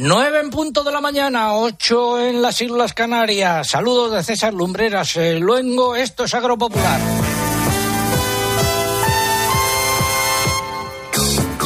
Nueve en punto de la mañana, ocho en las Islas Canarias. Saludos de César Lumbreras, el Luengo, esto es Agropopular.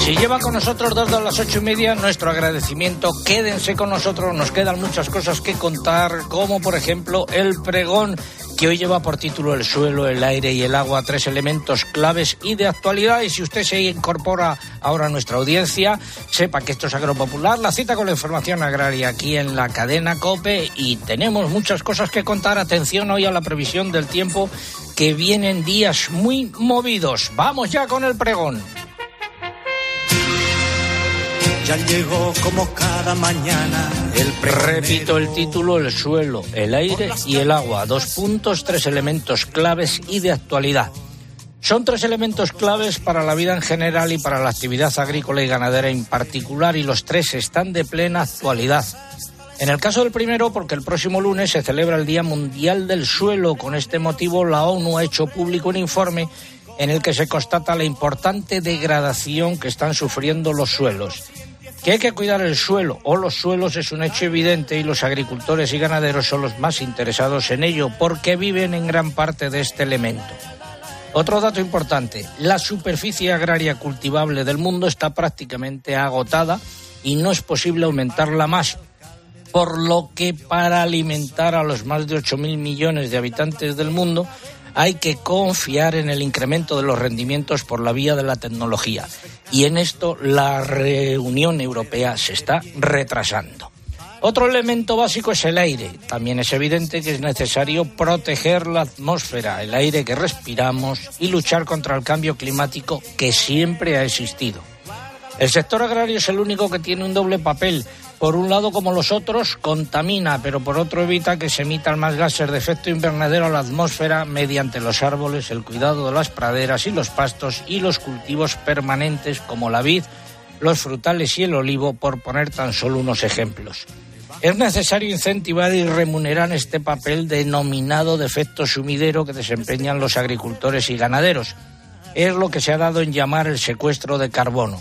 Si lleva con nosotros desde las ocho y media, nuestro agradecimiento. Quédense con nosotros, nos quedan muchas cosas que contar, como por ejemplo el pregón que hoy lleva por título El suelo, el aire y el agua, tres elementos claves y de actualidad. Y si usted se incorpora ahora a nuestra audiencia, sepa que esto es Agropopular, la cita con la información agraria aquí en la cadena COPE y tenemos muchas cosas que contar. Atención hoy a la previsión del tiempo que vienen días muy movidos. Vamos ya con el pregón. Ya llegó como cada mañana el Repito el título, el suelo, el aire y el agua. Dos puntos, tres elementos claves y de actualidad. Son tres elementos claves para la vida en general y para la actividad agrícola y ganadera en particular y los tres están de plena actualidad. En el caso del primero, porque el próximo lunes se celebra el Día Mundial del Suelo. Con este motivo, la ONU ha hecho público un informe en el que se constata la importante degradación que están sufriendo los suelos. Que hay que cuidar el suelo o los suelos es un hecho evidente y los agricultores y ganaderos son los más interesados en ello porque viven en gran parte de este elemento. Otro dato importante, la superficie agraria cultivable del mundo está prácticamente agotada y no es posible aumentarla más, por lo que para alimentar a los más de 8.000 millones de habitantes del mundo hay que confiar en el incremento de los rendimientos por la vía de la tecnología. Y en esto la Unión Europea se está retrasando. Otro elemento básico es el aire. También es evidente que es necesario proteger la atmósfera, el aire que respiramos y luchar contra el cambio climático que siempre ha existido. El sector agrario es el único que tiene un doble papel por un lado, como los otros, contamina, pero por otro evita que se emitan más gases de efecto invernadero a la atmósfera mediante los árboles, el cuidado de las praderas y los pastos y los cultivos permanentes como la vid, los frutales y el olivo, por poner tan solo unos ejemplos. Es necesario incentivar y remunerar este papel denominado de efecto sumidero que desempeñan los agricultores y ganaderos. Es lo que se ha dado en llamar el secuestro de carbono.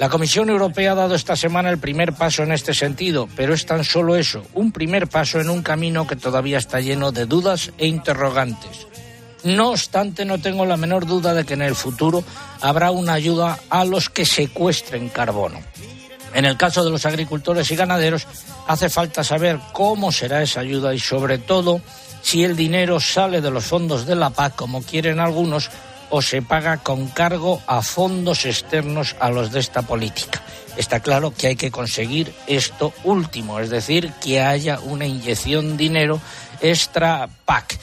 La Comisión Europea ha dado esta semana el primer paso en este sentido, pero es tan solo eso, un primer paso en un camino que todavía está lleno de dudas e interrogantes. No obstante, no tengo la menor duda de que en el futuro habrá una ayuda a los que secuestren carbono. En el caso de los agricultores y ganaderos, hace falta saber cómo será esa ayuda y, sobre todo, si el dinero sale de los fondos de la PAC, como quieren algunos, o se paga con cargo a fondos externos a los de esta política. Está claro que hay que conseguir esto último, es decir, que haya una inyección de dinero extra PAC.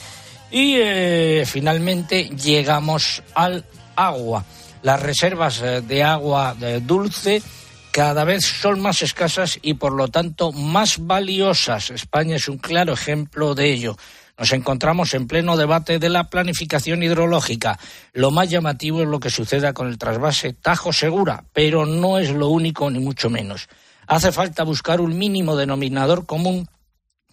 Y eh, finalmente llegamos al agua. Las reservas eh, de agua dulce cada vez son más escasas y por lo tanto más valiosas. España es un claro ejemplo de ello. Nos encontramos en pleno debate de la planificación hidrológica. Lo más llamativo es lo que suceda con el trasvase Tajo Segura, pero no es lo único ni mucho menos. Hace falta buscar un mínimo denominador común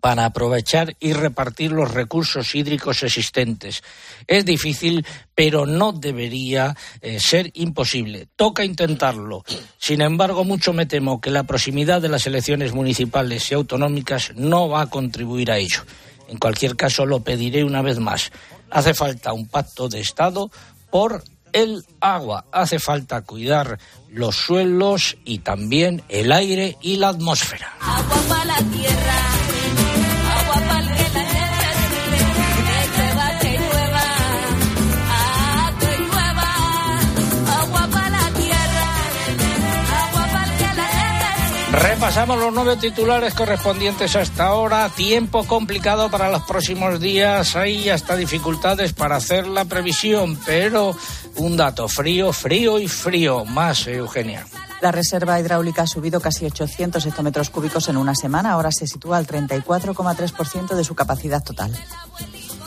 para aprovechar y repartir los recursos hídricos existentes. Es difícil, pero no debería eh, ser imposible. Toca intentarlo. Sin embargo, mucho me temo que la proximidad de las elecciones municipales y autonómicas no va a contribuir a ello. En cualquier caso, lo pediré una vez más. Hace falta un pacto de Estado por el agua. Hace falta cuidar los suelos y también el aire y la atmósfera. Agua para la tierra. Repasamos los nueve titulares correspondientes hasta ahora. Tiempo complicado para los próximos días. Hay hasta dificultades para hacer la previsión, pero un dato frío, frío y frío. Más, Eugenia. La reserva hidráulica ha subido casi 800 hectómetros cúbicos en una semana. Ahora se sitúa al 34,3% de su capacidad total.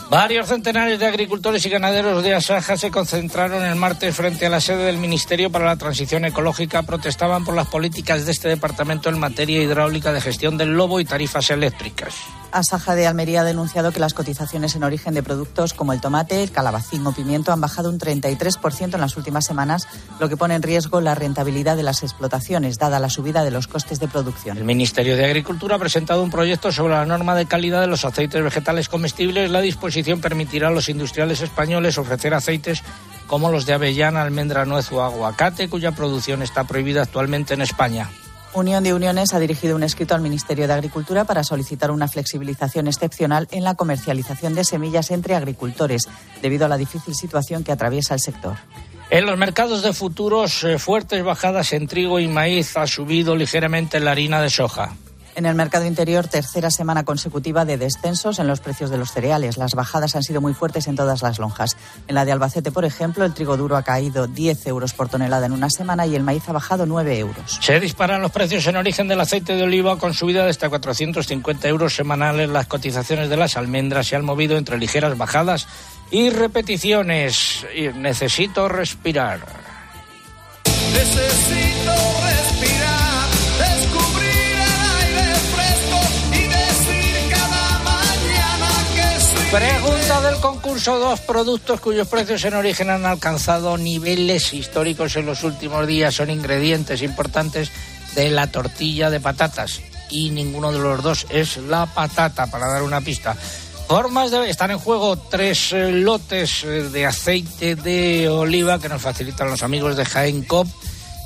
Varios centenares de agricultores y ganaderos de Asaja se concentraron el martes frente a la sede del Ministerio para la Transición Ecológica. Protestaban por las políticas de este departamento en materia hidráulica de gestión del lobo y tarifas eléctricas. Asaja de Almería ha denunciado que las cotizaciones en origen de productos como el tomate, el calabacín o pimiento han bajado un 33% en las últimas semanas, lo que pone en riesgo la rentabilidad de las explotaciones, dada la subida de los costes de producción. El Ministerio de Agricultura ha presentado un proyecto sobre la norma de calidad de los aceites vegetales comestibles. La disposición permitirá a los industriales españoles ofrecer aceites como los de avellana, almendra, nuez o aguacate, cuya producción está prohibida actualmente en España. Unión de Uniones ha dirigido un escrito al Ministerio de Agricultura para solicitar una flexibilización excepcional en la comercialización de semillas entre agricultores, debido a la difícil situación que atraviesa el sector. En los mercados de futuros, eh, fuertes bajadas en trigo y maíz ha subido ligeramente la harina de soja. En el mercado interior, tercera semana consecutiva de descensos en los precios de los cereales. Las bajadas han sido muy fuertes en todas las lonjas. En la de Albacete, por ejemplo, el trigo duro ha caído 10 euros por tonelada en una semana y el maíz ha bajado 9 euros. Se disparan los precios en origen del aceite de oliva con subida de hasta 450 euros semanales. Las cotizaciones de las almendras se han movido entre ligeras bajadas y repeticiones. Y necesito respirar. Necesito Pregunta del concurso: dos productos cuyos precios en origen han alcanzado niveles históricos en los últimos días. Son ingredientes importantes de la tortilla de patatas. Y ninguno de los dos es la patata, para dar una pista. Formas de están en juego tres eh, lotes eh, de aceite de oliva que nos facilitan los amigos de Jaén Cop,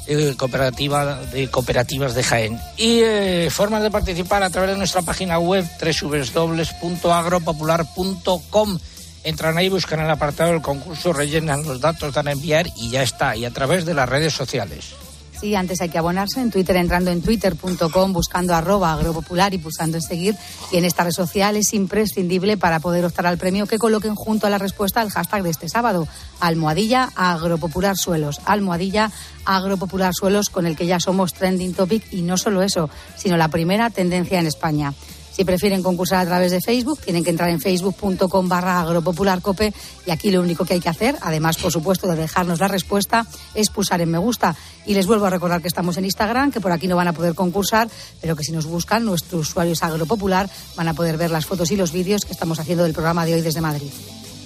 eh, cooperativa de cooperativas de Jaén. Y eh, formas de participar a través de nuestra página web www.agropopular.com. Entran ahí, buscan el apartado del concurso, rellenan los datos, dan a enviar y ya está. Y a través de las redes sociales. Sí, antes hay que abonarse en Twitter, entrando en twitter.com, buscando arroba agropopular y pulsando en seguir. Y en esta red social es imprescindible para poder optar al premio que coloquen junto a la respuesta al hashtag de este sábado, almohadilla agropopular suelos, almohadilla agropopular suelos con el que ya somos trending topic y no solo eso, sino la primera tendencia en España. Si prefieren concursar a través de Facebook, tienen que entrar en facebook.com barra agropopularcope y aquí lo único que hay que hacer, además, por supuesto, de dejarnos la respuesta, es pulsar en me gusta. Y les vuelvo a recordar que estamos en Instagram, que por aquí no van a poder concursar, pero que si nos buscan, nuestros usuarios agropopular van a poder ver las fotos y los vídeos que estamos haciendo del programa de hoy desde Madrid.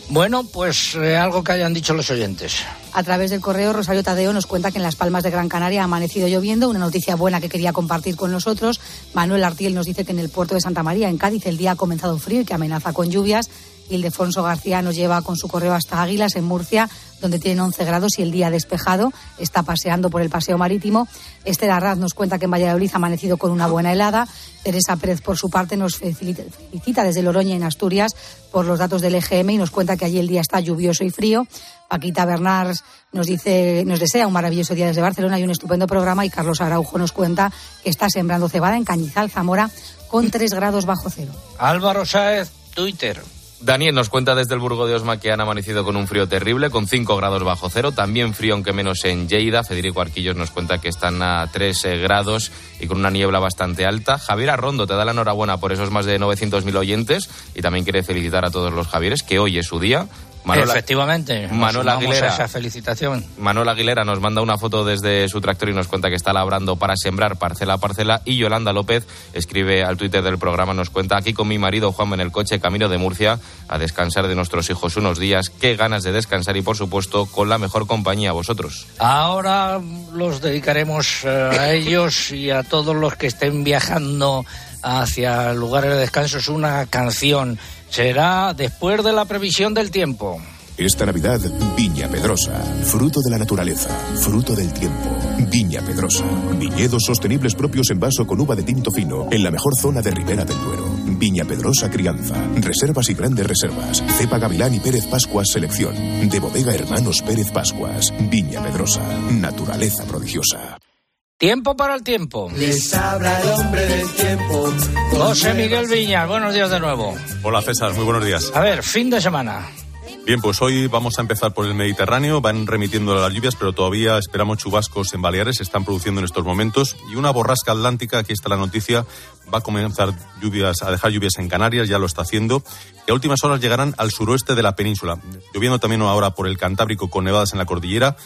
Bueno, pues eh, algo que hayan dicho los oyentes. A través del correo, Rosario Tadeo nos cuenta que en Las Palmas de Gran Canaria ha amanecido lloviendo, una noticia buena que quería compartir con nosotros. Manuel Artiel nos dice que en el puerto de Santa María, en Cádiz, el día ha comenzado frío y que amenaza con lluvias. Ildefonso García nos lleva con su correo hasta Águilas, en Murcia, donde tienen 11 grados y el día despejado. Está paseando por el paseo marítimo. Esther Arraz nos cuenta que en Valladolid ha amanecido con una buena helada. Teresa Pérez, por su parte, nos felicita desde Loroña, en Asturias, por los datos del EGM y nos cuenta que allí el día está lluvioso y frío. Paquita Bernard nos dice, nos desea un maravilloso día desde Barcelona y un estupendo programa. Y Carlos Araujo nos cuenta que está sembrando cebada en Cañizal, Zamora, con 3 grados bajo cero. Álvaro Sáez, Twitter. Daniel nos cuenta desde el Burgo de Osma que han amanecido con un frío terrible, con 5 grados bajo cero. También frío, aunque menos en Lleida. Federico Arquillos nos cuenta que están a 3 eh, grados y con una niebla bastante alta. Javier Arrondo te da la enhorabuena por esos más de 900.000 oyentes y también quiere felicitar a todos los Javieres, que hoy es su día. Manuel- Efectivamente. Manuel Aguilera. esa felicitación. Manuel Aguilera nos manda una foto desde su tractor y nos cuenta que está labrando para sembrar parcela a parcela. Y Yolanda López escribe al Twitter del programa, nos cuenta aquí con mi marido Juan en el coche, camino de Murcia, a descansar de nuestros hijos unos días. Qué ganas de descansar y, por supuesto, con la mejor compañía, vosotros. Ahora los dedicaremos eh, a ellos y a todos los que estén viajando hacia lugares de descanso. Es una canción. Será después de la previsión del tiempo. Esta Navidad, Viña Pedrosa. Fruto de la naturaleza, fruto del tiempo. Viña Pedrosa. Viñedos sostenibles propios en vaso con uva de tinto fino, en la mejor zona de Ribera del Duero. Viña Pedrosa Crianza. Reservas y grandes reservas. Cepa Gavilán y Pérez Pascuas Selección. De bodega Hermanos Pérez Pascuas. Viña Pedrosa. Naturaleza prodigiosa. Tiempo para el tiempo. Les habla el hombre del tiempo. José Miguel Viñas, buenos días de nuevo. Hola César, muy buenos días. A ver, fin de semana. Bien, pues hoy vamos a empezar por el Mediterráneo. Van remitiendo las lluvias, pero todavía esperamos chubascos en Baleares. Se están produciendo en estos momentos. Y una borrasca atlántica, aquí está la noticia, va a comenzar lluvias, a dejar lluvias en Canarias, ya lo está haciendo. Y a últimas horas llegarán al suroeste de la península. Lloviendo también ahora por el Cantábrico con nevadas en la cordillera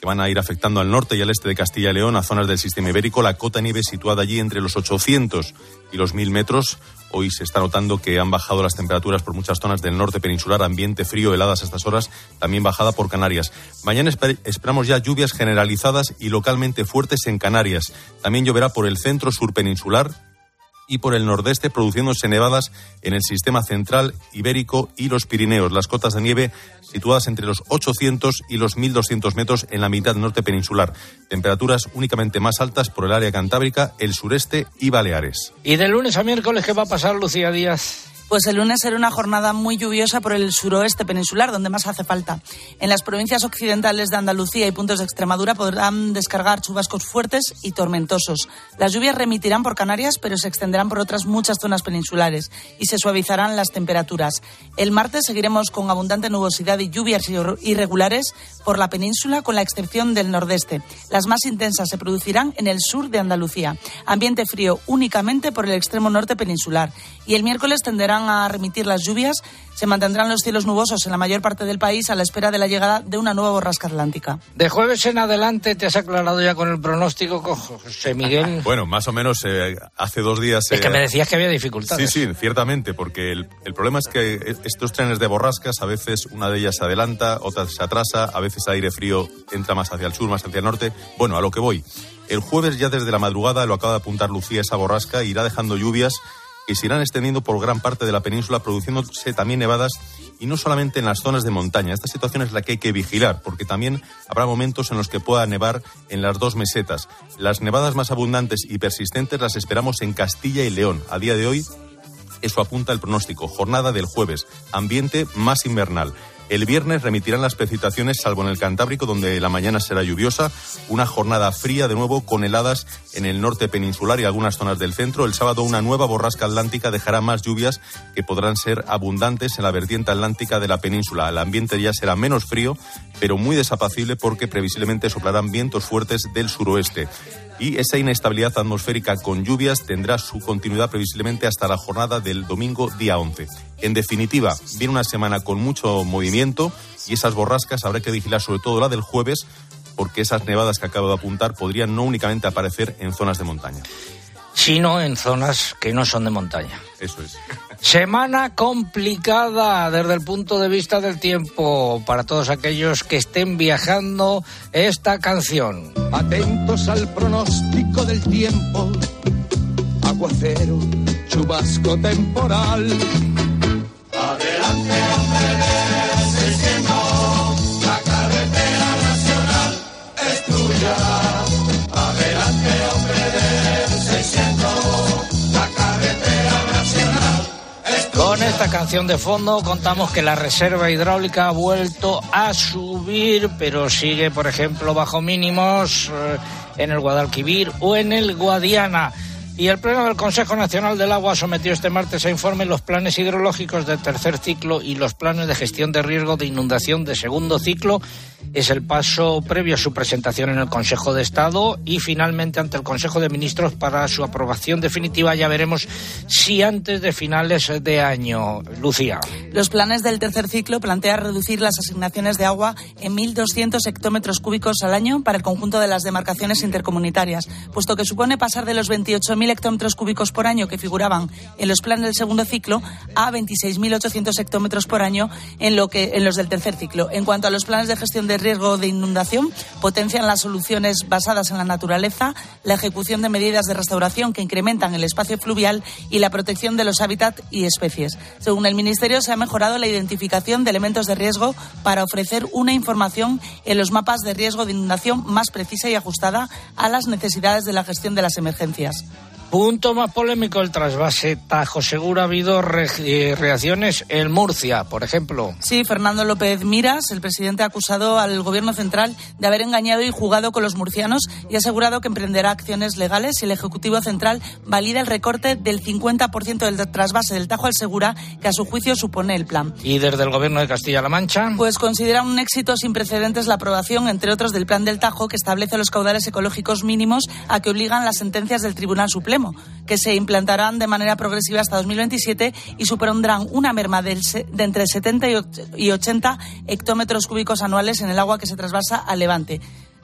que van a ir afectando al norte y al este de Castilla y León, a zonas del sistema ibérico. La cota nieve situada allí entre los 800 y los 1000 metros. Hoy se está notando que han bajado las temperaturas por muchas zonas del norte peninsular, ambiente frío, heladas a estas horas, también bajada por Canarias. Mañana esperamos ya lluvias generalizadas y localmente fuertes en Canarias. También lloverá por el centro sur peninsular, y por el nordeste, produciéndose nevadas en el sistema central ibérico y los Pirineos. Las cotas de nieve situadas entre los 800 y los 1200 metros en la mitad norte peninsular. Temperaturas únicamente más altas por el área cantábrica, el sureste y Baleares. ¿Y de lunes a miércoles qué va a pasar, Lucía Díaz? Pues el lunes será una jornada muy lluviosa por el suroeste peninsular, donde más hace falta. En las provincias occidentales de Andalucía y puntos de Extremadura podrán descargar chubascos fuertes y tormentosos. Las lluvias remitirán por Canarias, pero se extenderán por otras muchas zonas peninsulares y se suavizarán las temperaturas. El martes seguiremos con abundante nubosidad y lluvias irregulares por la península, con la excepción del nordeste. Las más intensas se producirán en el sur de Andalucía. Ambiente frío únicamente por el extremo norte peninsular. Y el miércoles tenderá a remitir las lluvias, se mantendrán los cielos nubosos en la mayor parte del país a la espera de la llegada de una nueva borrasca atlántica. De jueves en adelante te has aclarado ya con el pronóstico, José Miguel. bueno, más o menos eh, hace dos días. es que me eh, decías que había dificultades. Sí, sí, ciertamente, porque el, el problema es que estos trenes de borrascas, a veces una de ellas se adelanta, otra se atrasa, a veces aire frío entra más hacia el sur, más hacia el norte. Bueno, a lo que voy. El jueves ya desde la madrugada, lo acaba de apuntar Lucía, esa borrasca irá dejando lluvias que se irán extendiendo por gran parte de la península, produciéndose también nevadas y no solamente en las zonas de montaña. Esta situación es la que hay que vigilar, porque también habrá momentos en los que pueda nevar en las dos mesetas. Las nevadas más abundantes y persistentes las esperamos en Castilla y León. A día de hoy, eso apunta el pronóstico. Jornada del jueves, ambiente más invernal. El viernes remitirán las precipitaciones, salvo en el Cantábrico, donde la mañana será lluviosa. Una jornada fría, de nuevo, con heladas en el norte peninsular y algunas zonas del centro. El sábado, una nueva borrasca atlántica dejará más lluvias que podrán ser abundantes en la vertiente atlántica de la península. El ambiente ya será menos frío, pero muy desapacible porque previsiblemente soplarán vientos fuertes del suroeste y esa inestabilidad atmosférica con lluvias tendrá su continuidad previsiblemente hasta la jornada del domingo día 11. En definitiva, viene una semana con mucho movimiento y esas borrascas habrá que vigilar sobre todo la del jueves porque esas nevadas que acabo de apuntar podrían no únicamente aparecer en zonas de montaña. Sino en zonas que no son de montaña. Eso es. Semana complicada desde el punto de vista del tiempo para todos aquellos que estén viajando esta canción. Atentos al pronóstico del tiempo, aguacero, chubasco temporal. Adelante, hombre, esta canción de fondo contamos que la reserva hidráulica ha vuelto a subir, pero sigue, por ejemplo, bajo mínimos eh, en el Guadalquivir o en el Guadiana. Y el Pleno del Consejo Nacional del Agua sometió este martes a informe los planes hidrológicos del tercer ciclo y los planes de gestión de riesgo de inundación de segundo ciclo. Es el paso previo a su presentación en el Consejo de Estado y finalmente ante el Consejo de Ministros para su aprobación definitiva. Ya veremos si antes de finales de año. Lucía. Los planes del tercer ciclo plantean reducir las asignaciones de agua en 1.200 hectómetros cúbicos al año para el conjunto de las demarcaciones intercomunitarias, puesto que supone pasar de los 28.000 hectómetros cúbicos por año que figuraban en los planes del segundo ciclo a 26.800 hectómetros por año en, lo que, en los del tercer ciclo. En cuanto a los planes de gestión de riesgo de inundación, potencian las soluciones basadas en la naturaleza, la ejecución de medidas de restauración que incrementan el espacio fluvial y la protección de los hábitats y especies. Según el Ministerio, se ha mejorado la identificación de elementos de riesgo para ofrecer una información en los mapas de riesgo de inundación más precisa y ajustada a las necesidades de la gestión de las emergencias. Punto más polémico, el trasvase Tajo Seguro. Ha habido eh, reacciones en Murcia, por ejemplo. Sí, Fernando López Miras, el presidente, ha acusado al gobierno central de haber engañado y jugado con los murcianos y ha asegurado que emprenderá acciones legales si el Ejecutivo Central valida el recorte del 50% del trasvase del Tajo al Segura, que a su juicio supone el plan. ¿Y desde el gobierno de Castilla-La Mancha? Pues considera un éxito sin precedentes la aprobación, entre otros, del plan del Tajo, que establece los caudales ecológicos mínimos a que obligan las sentencias del Tribunal Supremo que se implantarán de manera progresiva hasta 2027 y supondrán una merma de, entre 70 y 80 hectómetros cúbicos anuales en el agua que se trasvasa al levante.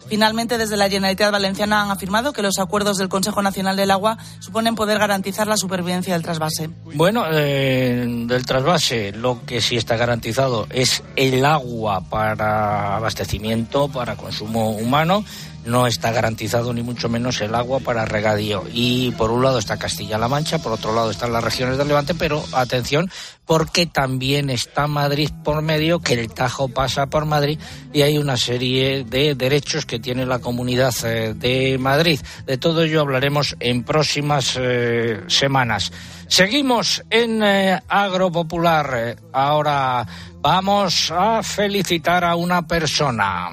Finalmente, desde la Generalitat Valenciana han afirmado que los acuerdos del Consejo Nacional del Agua suponen poder garantizar la supervivencia del trasvase. Bueno, eh, del trasvase, lo que sí está garantizado es el agua para abastecimiento, para consumo humano no está garantizado ni mucho menos el agua para regadío. Y por un lado está Castilla-La Mancha, por otro lado están las regiones del Levante, pero atención, porque también está Madrid por medio, que el Tajo pasa por Madrid y hay una serie de derechos que tiene la comunidad eh, de Madrid. De todo ello hablaremos en próximas eh, semanas. Seguimos en eh, Agropopular. Ahora vamos a felicitar a una persona.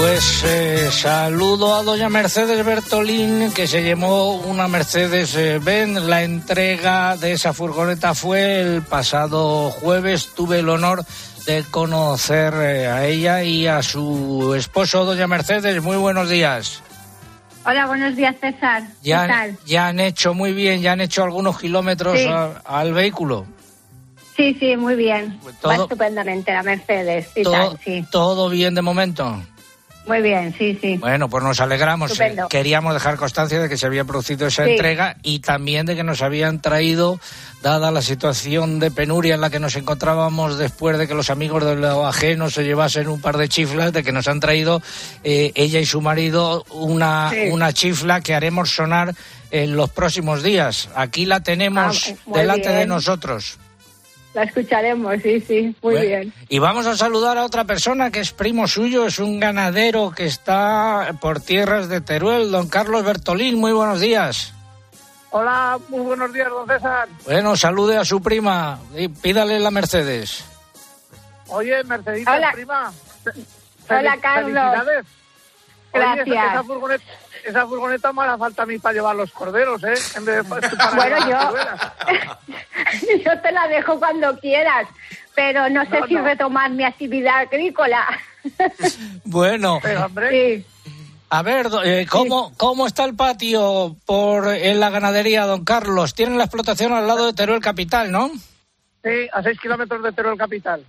Pues eh, saludo a doña Mercedes Bertolín, que se llevó una Mercedes Benz. La entrega de esa furgoneta fue el pasado jueves. Tuve el honor de conocer eh, a ella y a su esposo, doña Mercedes. Muy buenos días. Hola, buenos días, César. Ya, ¿Qué tal? ya han hecho muy bien, ya han hecho algunos kilómetros Sí. a- al vehículo. Sí, sí, muy bien. Todo- Va estupendamente la Mercedes y todo, tal, sí. todo bien de momento. Muy bien, sí, sí. Bueno, pues nos alegramos. Estupendo. Eh, Queríamos dejar constancia de que se había producido esa Sí. entrega y también de que nos habían traído, dada la situación de penuria en la que nos encontrábamos después de que los amigos de lo ajeno se llevasen un par de chiflas, de que nos han traído eh, ella y su marido una, Sí. una chifla que haremos sonar en los próximos días. Aquí la tenemos Ah, delante de nosotros. La escucharemos, sí, sí. Muy Bueno, bien. Y vamos a saludar a otra persona que es primo suyo, es un ganadero que está por tierras de Teruel, don Carlos Bertolín. Muy buenos días. Hola, muy buenos días, don César. Bueno, salude a su prima y pídale la Mercedes. Oye, Mercedita, Hola. prima. Hola, Carlos. Felicidades. Oye, esa- Gracias. esa, furgoneta, esa furgoneta me hará falta a mí para llevar los corderos, ¿eh? En vez de para Bueno, yo. yo te la dejo cuando quieras, pero no sé No, si no. retomar mi actividad agrícola. Bueno, Pero, hombre, Sí. a ver, eh, ¿cómo, ¿cómo está el patio por en la ganadería, don Carlos? Tienen la explotación al lado de Teruel Capital, ¿no? sí, a seis kilómetros de Teruel Capital,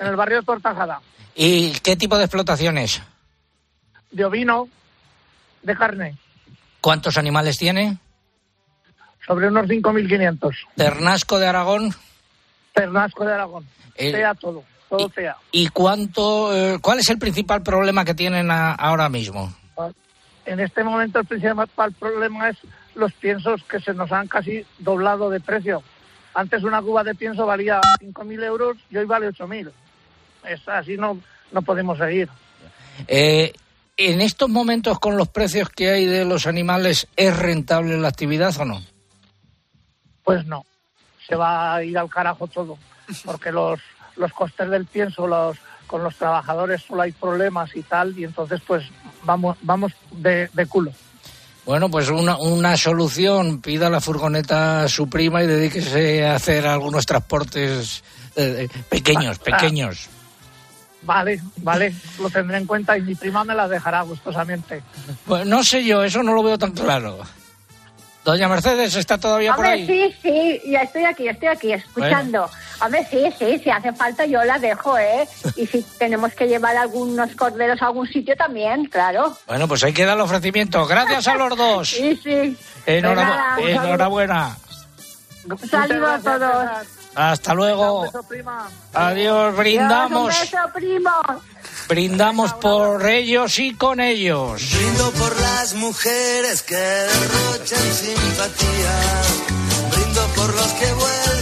en el barrio de Tortajada. ¿Y qué tipo de explotaciones? De ovino, de carne, ¿Cuántos animales tiene? Sobre unos 5.500. Ternasco de Aragón. Ternasco de Aragón. El- Sea todo, todo sea. ¿Y cuánto, eh, cuál es el principal problema que tienen a- ahora mismo? En este momento el principal problema es los piensos que se nos han casi doblado de precio. Antes una cuba de pienso valía 5.000 euros y hoy vale 8.000. Es así no, no podemos seguir. Eh, en estos momentos, con los precios que hay de los animales, ¿es rentable la actividad o no? Pues no, se va a ir al carajo todo, porque los, los costes del pienso, los, con los trabajadores solo hay problemas y tal, y entonces pues vamos, vamos de, de culo. Bueno, pues una, una solución, pida la furgoneta a su prima y dedíquese a hacer algunos transportes eh, eh, pequeños, Ah, pequeños. Vale, vale, lo tendré en cuenta y mi prima me las dejará gustosamente. Pues no sé yo, eso no lo veo tan claro. Doña Mercedes, ¿está todavía por Hombre, ahí? sí, sí, ya estoy aquí, estoy aquí escuchando. Hombre, sí, sí, si hace falta yo la dejo, ¿eh? Y si tenemos que llevar algunos corderos a algún sitio también, claro. Bueno, pues ahí queda el ofrecimiento. Gracias a los dos. Sí, sí. Enhorabuena. Un saludo a todos. Hasta Un luego. beso, prima. Adiós, brindamos. Dios, un beso, primo. Brindamos por ellos y con ellos. Brindo por las mujeres que derrochan simpatía. Brindo por los que vuelven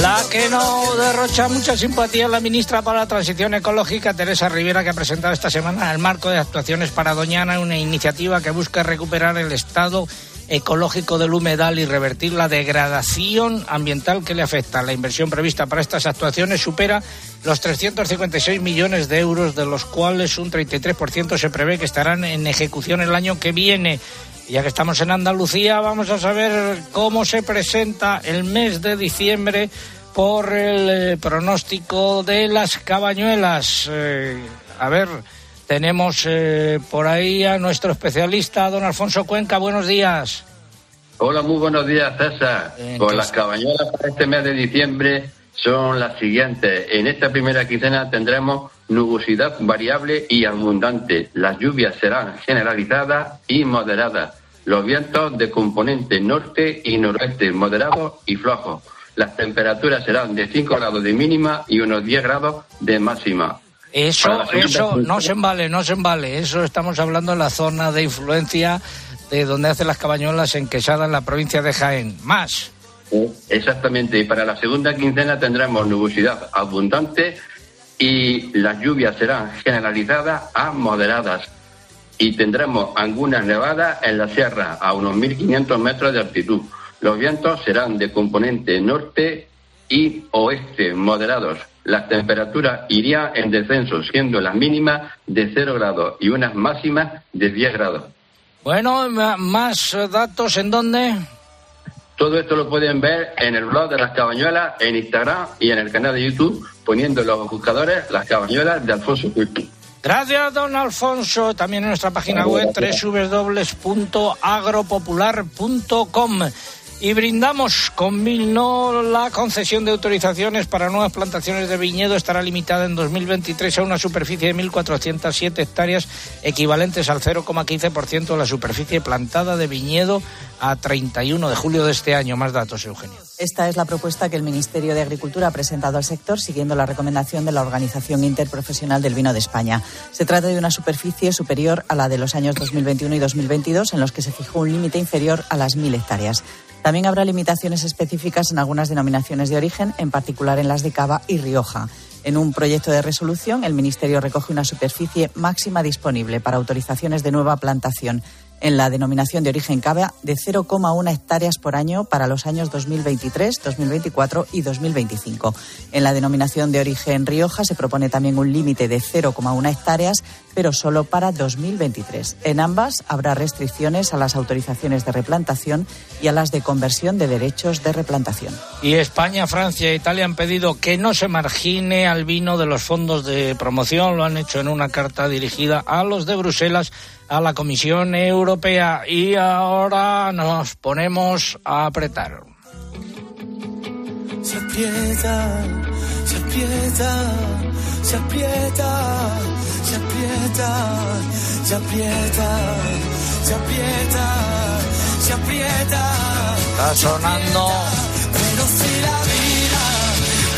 La que no derrocha mucha simpatía la ministra para la Transición Ecológica, Teresa Rivera, que ha presentado esta semana el marco de actuaciones para Doñana, una iniciativa que busca recuperar el estado ecológico del humedal y revertir la degradación ambiental que le afecta. La inversión prevista para estas actuaciones supera los 356 millones de euros, de los cuales un 33% se prevé que estarán en ejecución el año que viene. Ya que estamos en Andalucía, vamos a saber cómo se presenta el mes de diciembre por el eh, pronóstico de las cabañuelas. Eh, A ver, tenemos eh, por ahí a nuestro especialista, don Alfonso Cuenca. Buenos días. Hola, muy buenos días, César. Pues las cabañuelas para este mes de diciembre son las siguientes. En esta primera quincena tendremos nubosidad variable y abundante. Las lluvias serán generalizadas y moderadas. Los vientos de componente norte y noroeste moderados y flojos. Las temperaturas serán de 5 grados de mínima y unos 10 grados de máxima. Eso, eso, no se embale, no se embale. Eso estamos hablando en la zona de influencia de donde hacen las cabañuelas en Quesada, en la provincia de Jaén. Más. Exactamente. Y para la segunda quincena tendremos nubosidad abundante y las lluvias serán generalizadas a moderadas. Y tendremos algunas nevadas en la sierra a unos 1.500 metros de altitud. Los vientos serán de componente norte y oeste moderados. Las temperaturas irían en descenso, siendo las mínimas de 0 grados y unas máximas de 10 grados. Bueno, más datos en dónde? Todo esto lo pueden ver en el blog de las cabañuelas, en Instagram y en el canal de YouTube, poniendo los buscadores las cabañuelas de Alfonso Culto. Gracias, don Alfonso. También en nuestra página web www.agropopular.com. Y brindamos con Milno la concesión de autorizaciones para nuevas plantaciones de viñedo estará limitada en 2023 a una superficie de 1.407 hectáreas, equivalentes al 0,15% de la superficie plantada de viñedo a 31 de julio de este año. Más datos, Eugenio. Esta es la propuesta que el Ministerio de Agricultura ha presentado al sector siguiendo la recomendación de la Organización Interprofesional del Vino de España. Se trata de una superficie superior a la de los años 2021 y 2022 en los que se fijó un límite inferior a las 1.000 hectáreas. También habrá limitaciones específicas en algunas denominaciones de origen, en particular en las de Cava y Rioja. En un proyecto de resolución, el Ministerio recoge una superficie máxima disponible para autorizaciones de nueva plantación en la denominación de origen Cava de 0,1 hectáreas por año para los años 2023, 2024 y 2025. En la denominación de origen Rioja se propone también un límite de 0,1 hectáreas, pero solo para 2023. En ambas habrá restricciones a las autorizaciones de replantación y a las de conversión de derechos de replantación. Y España, Francia e Italia han pedido que no se margine al vino de los fondos de promoción. Lo han hecho en una carta dirigida a los de Bruselas a la Comisión Europea y ahora nos ponemos a apretar. Se aprieta, se aprieta, se aprieta, se aprieta, se aprieta, se aprieta, se aprieta. Está sonando Pero si la vida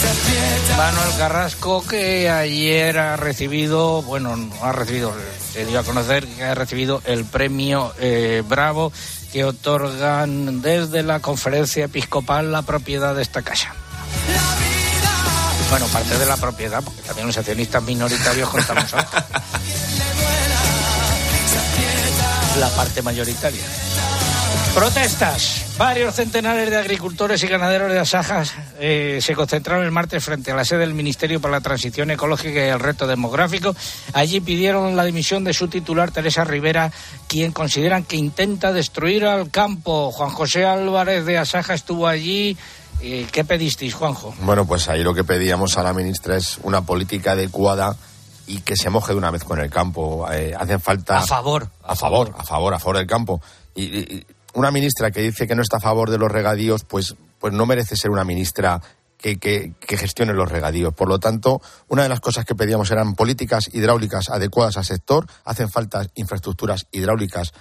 te aprieta. Manuel Carrasco que ayer ha recibido, bueno, no ha recibido, se dio a conocer que ha recibido el premio eh, Bravo que otorgan desde la conferencia episcopal la propiedad de esta casa. Bueno, parte de la propiedad, porque también los accionistas minoritarios contamos algo. La parte mayoritaria. Protestas. Varios centenares de agricultores y ganaderos de Asajas eh, se concentraron el martes frente a la sede del Ministerio para la Transición Ecológica y el Reto Demográfico. Allí pidieron la dimisión de su titular, Teresa Rivera, quien consideran que intenta destruir al campo. Juan José Álvarez de Asaja estuvo allí. Eh, ¿Qué pedisteis, Juanjo? Bueno, pues ahí lo que pedíamos a la ministra es una política adecuada y que se moje de una vez con el campo. Eh, hacen falta. A favor. A favor, a favor, a favor del campo. Y, y- una ministra que dice que no está a favor de los regadíos, pues, pues no merece ser una ministra que, que- que gestione los regadíos. Por lo tanto, una de las cosas que pedíamos eran políticas hidráulicas adecuadas al sector. Hacen falta infraestructuras hidráulicas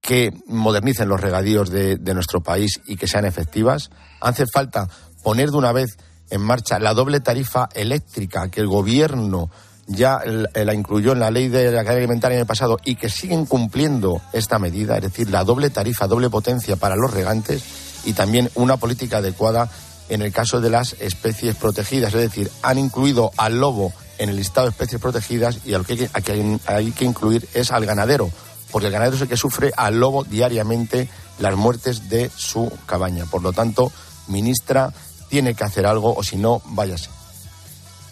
que modernicen los regadíos de, nuestro país y que sean efectivas. Hace falta poner de una vez en marcha la doble tarifa eléctrica que el gobierno ya l- la incluyó en la ley de la cadena alimentaria en el pasado y que siguen cumpliendo esta medida, es decir, la doble tarifa, doble potencia para los regantes y también una política adecuada en el caso de las especies protegidas, es decir, han incluido al lobo en el listado de especies protegidas y a lo que hay que incluir es al ganadero, porque el ganadero es el que sufre al lobo diariamente las muertes de su cabaña. Por lo tanto, ministra, tiene que hacer algo o si no, váyase.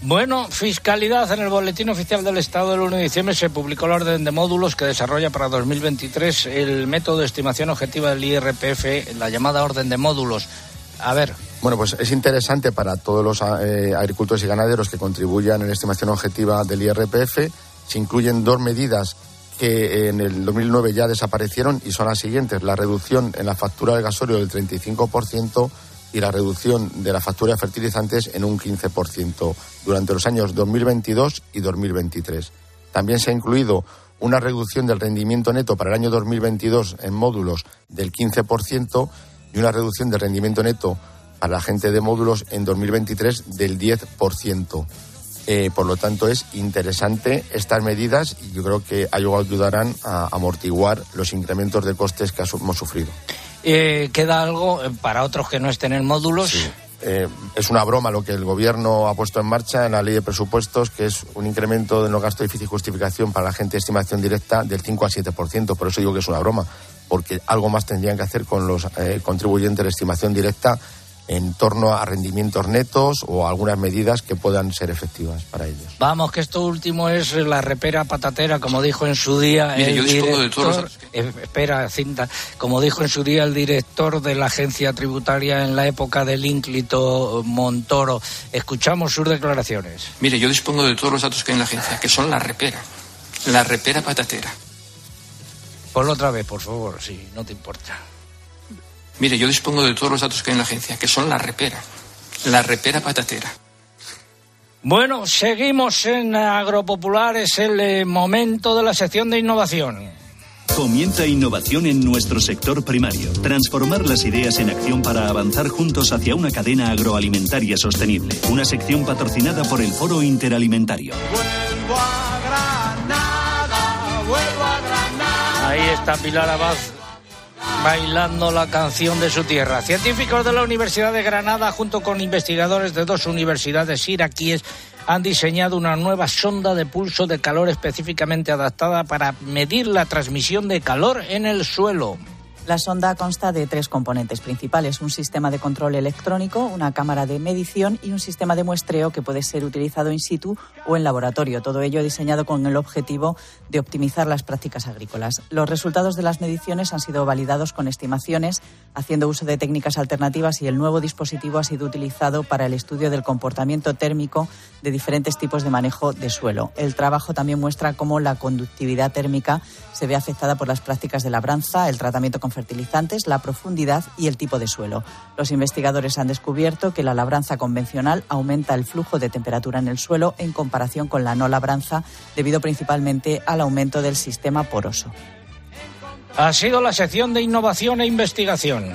Bueno, fiscalidad. En el Boletín Oficial del Estado del 1 de diciembre se publicó la orden de módulos que desarrolla para 2023 el método de estimación objetiva del IRPF, la llamada orden de módulos. A ver, Bueno, pues es interesante para todos los eh, agricultores y ganaderos que contribuyan en la estimación objetiva del IRPF se incluyen dos medidas que en el 2009 ya desaparecieron y son las siguientes. La reducción en la factura del gasorio del 35% y la reducción de la factura de fertilizantes en un 15% durante los años 2022 y 2023. También se ha incluido una reducción del rendimiento neto para el año 2022 en módulos del 15% y una reducción del rendimiento neto para la gente de módulos en 2023 del 10%. Eh, por lo tanto, es interesante estas medidas y yo creo que ayudarán a amortiguar los incrementos de costes que hemos sufrido. Eh, ¿Queda algo eh, para otros que no estén en módulos? Eh, es una broma lo que el Gobierno ha puesto en marcha en la ley de presupuestos, que es un incremento de los gastos de difícil justificación para la gente de estimación directa del 5 al 7%. Por eso digo que es una broma, porque algo más tendrían que hacer con los contribuyentes de estimación directa en torno a rendimientos netos o algunas medidas que puedan ser efectivas para ellos. Vamos, que esto último es la repera patatera, como dijo en su día el director. Eh, espera, cinta. Como dijo en su día el director de la agencia tributaria en la época del ínclito Montoro. Escuchamos sus declaraciones. Mire, yo dispongo de todos los datos que hay en la agencia, que son la repera. La repera patatera. Ponlo otra vez, por favor, si no te importa. Mire, yo dispongo de todos los datos que hay en la agencia, que son la repera, la repera patatera. Bueno, seguimos en Agropopular, es el eh, momento de la sección de innovación. Comienza innovación en nuestro sector primario. Transformar las ideas en acción para avanzar juntos hacia una cadena agroalimentaria sostenible. Una sección patrocinada por el Foro Interalimentario. Ahí está Pilar Abad bailando la canción de su tierra. Científicos de la Universidad de Granada, junto con investigadores de dos universidades iraquíes, han diseñado una nueva sonda de pulso de calor específicamente adaptada para medir la transmisión de calor en el suelo. La sonda consta de tres componentes principales, un sistema de control electrónico, una cámara de medición y un sistema de muestreo que puede ser utilizado in situ o en laboratorio. Todo ello diseñado con el objetivo de optimizar las prácticas agrícolas. Los resultados de las mediciones han sido validados con estimaciones, haciendo uso de técnicas alternativas y el nuevo dispositivo ha sido utilizado para el estudio del comportamiento térmico de diferentes tipos de manejo de suelo. El trabajo también muestra cómo la conductividad térmica se ve afectada por las prácticas de labranza, el tratamiento con fertilizantes, la profundidad y el tipo de suelo. Los investigadores han descubierto que la labranza convencional aumenta el flujo de temperatura en el suelo en comparación con la no labranza, debido principalmente al aumento del sistema poroso. Ha sido la sección de innovación e investigación.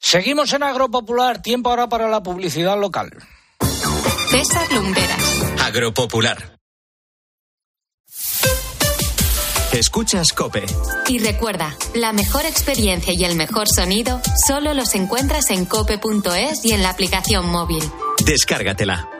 Seguimos en Agropopular, tiempo ahora para la publicidad local. César Lumberas. Agropopular. Escuchas Cope. Y recuerda, la mejor experiencia y el mejor sonido solo los encuentras en cope.es y en la aplicación móvil. Descárgatela.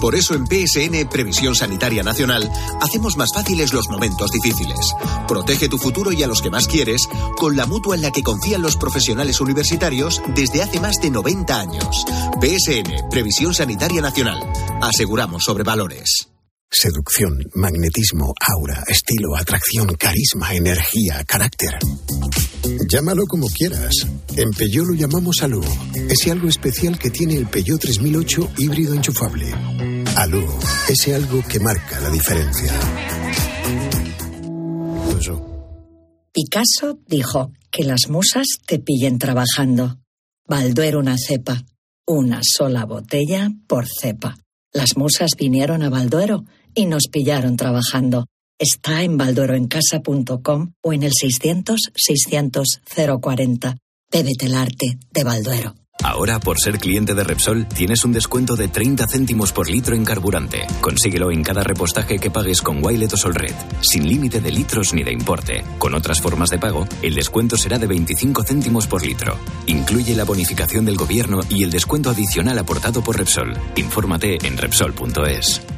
Por eso en PSN Previsión Sanitaria Nacional hacemos más fáciles los momentos difíciles. Protege tu futuro y a los que más quieres con la mutua en la que confían los profesionales universitarios desde hace más de 90 años. PSN Previsión Sanitaria Nacional. Aseguramos sobre valores. Seducción, magnetismo, aura, estilo, atracción, carisma, energía, carácter. Llámalo como quieras. En Peugeot lo llamamos Alú. Ese algo especial que tiene el Peugeot 3008 híbrido enchufable. Alú, ese algo que marca la diferencia. Picasso dijo que las musas te pillen trabajando. Balduero una cepa. Una sola botella por cepa. Las musas vinieron a Balduero y nos pillaron trabajando. Está en baldueroencasa.com o en el 600 600 040. Bébete el arte de Balduero. Ahora, por ser cliente de Repsol, tienes un descuento de 30 céntimos por litro en carburante. Consíguelo en cada repostaje que pagues con Wilet o Solred, sin límite de litros ni de importe. Con otras formas de pago, el descuento será de 25 céntimos por litro. Incluye la bonificación del gobierno y el descuento adicional aportado por Repsol. Infórmate en Repsol.es.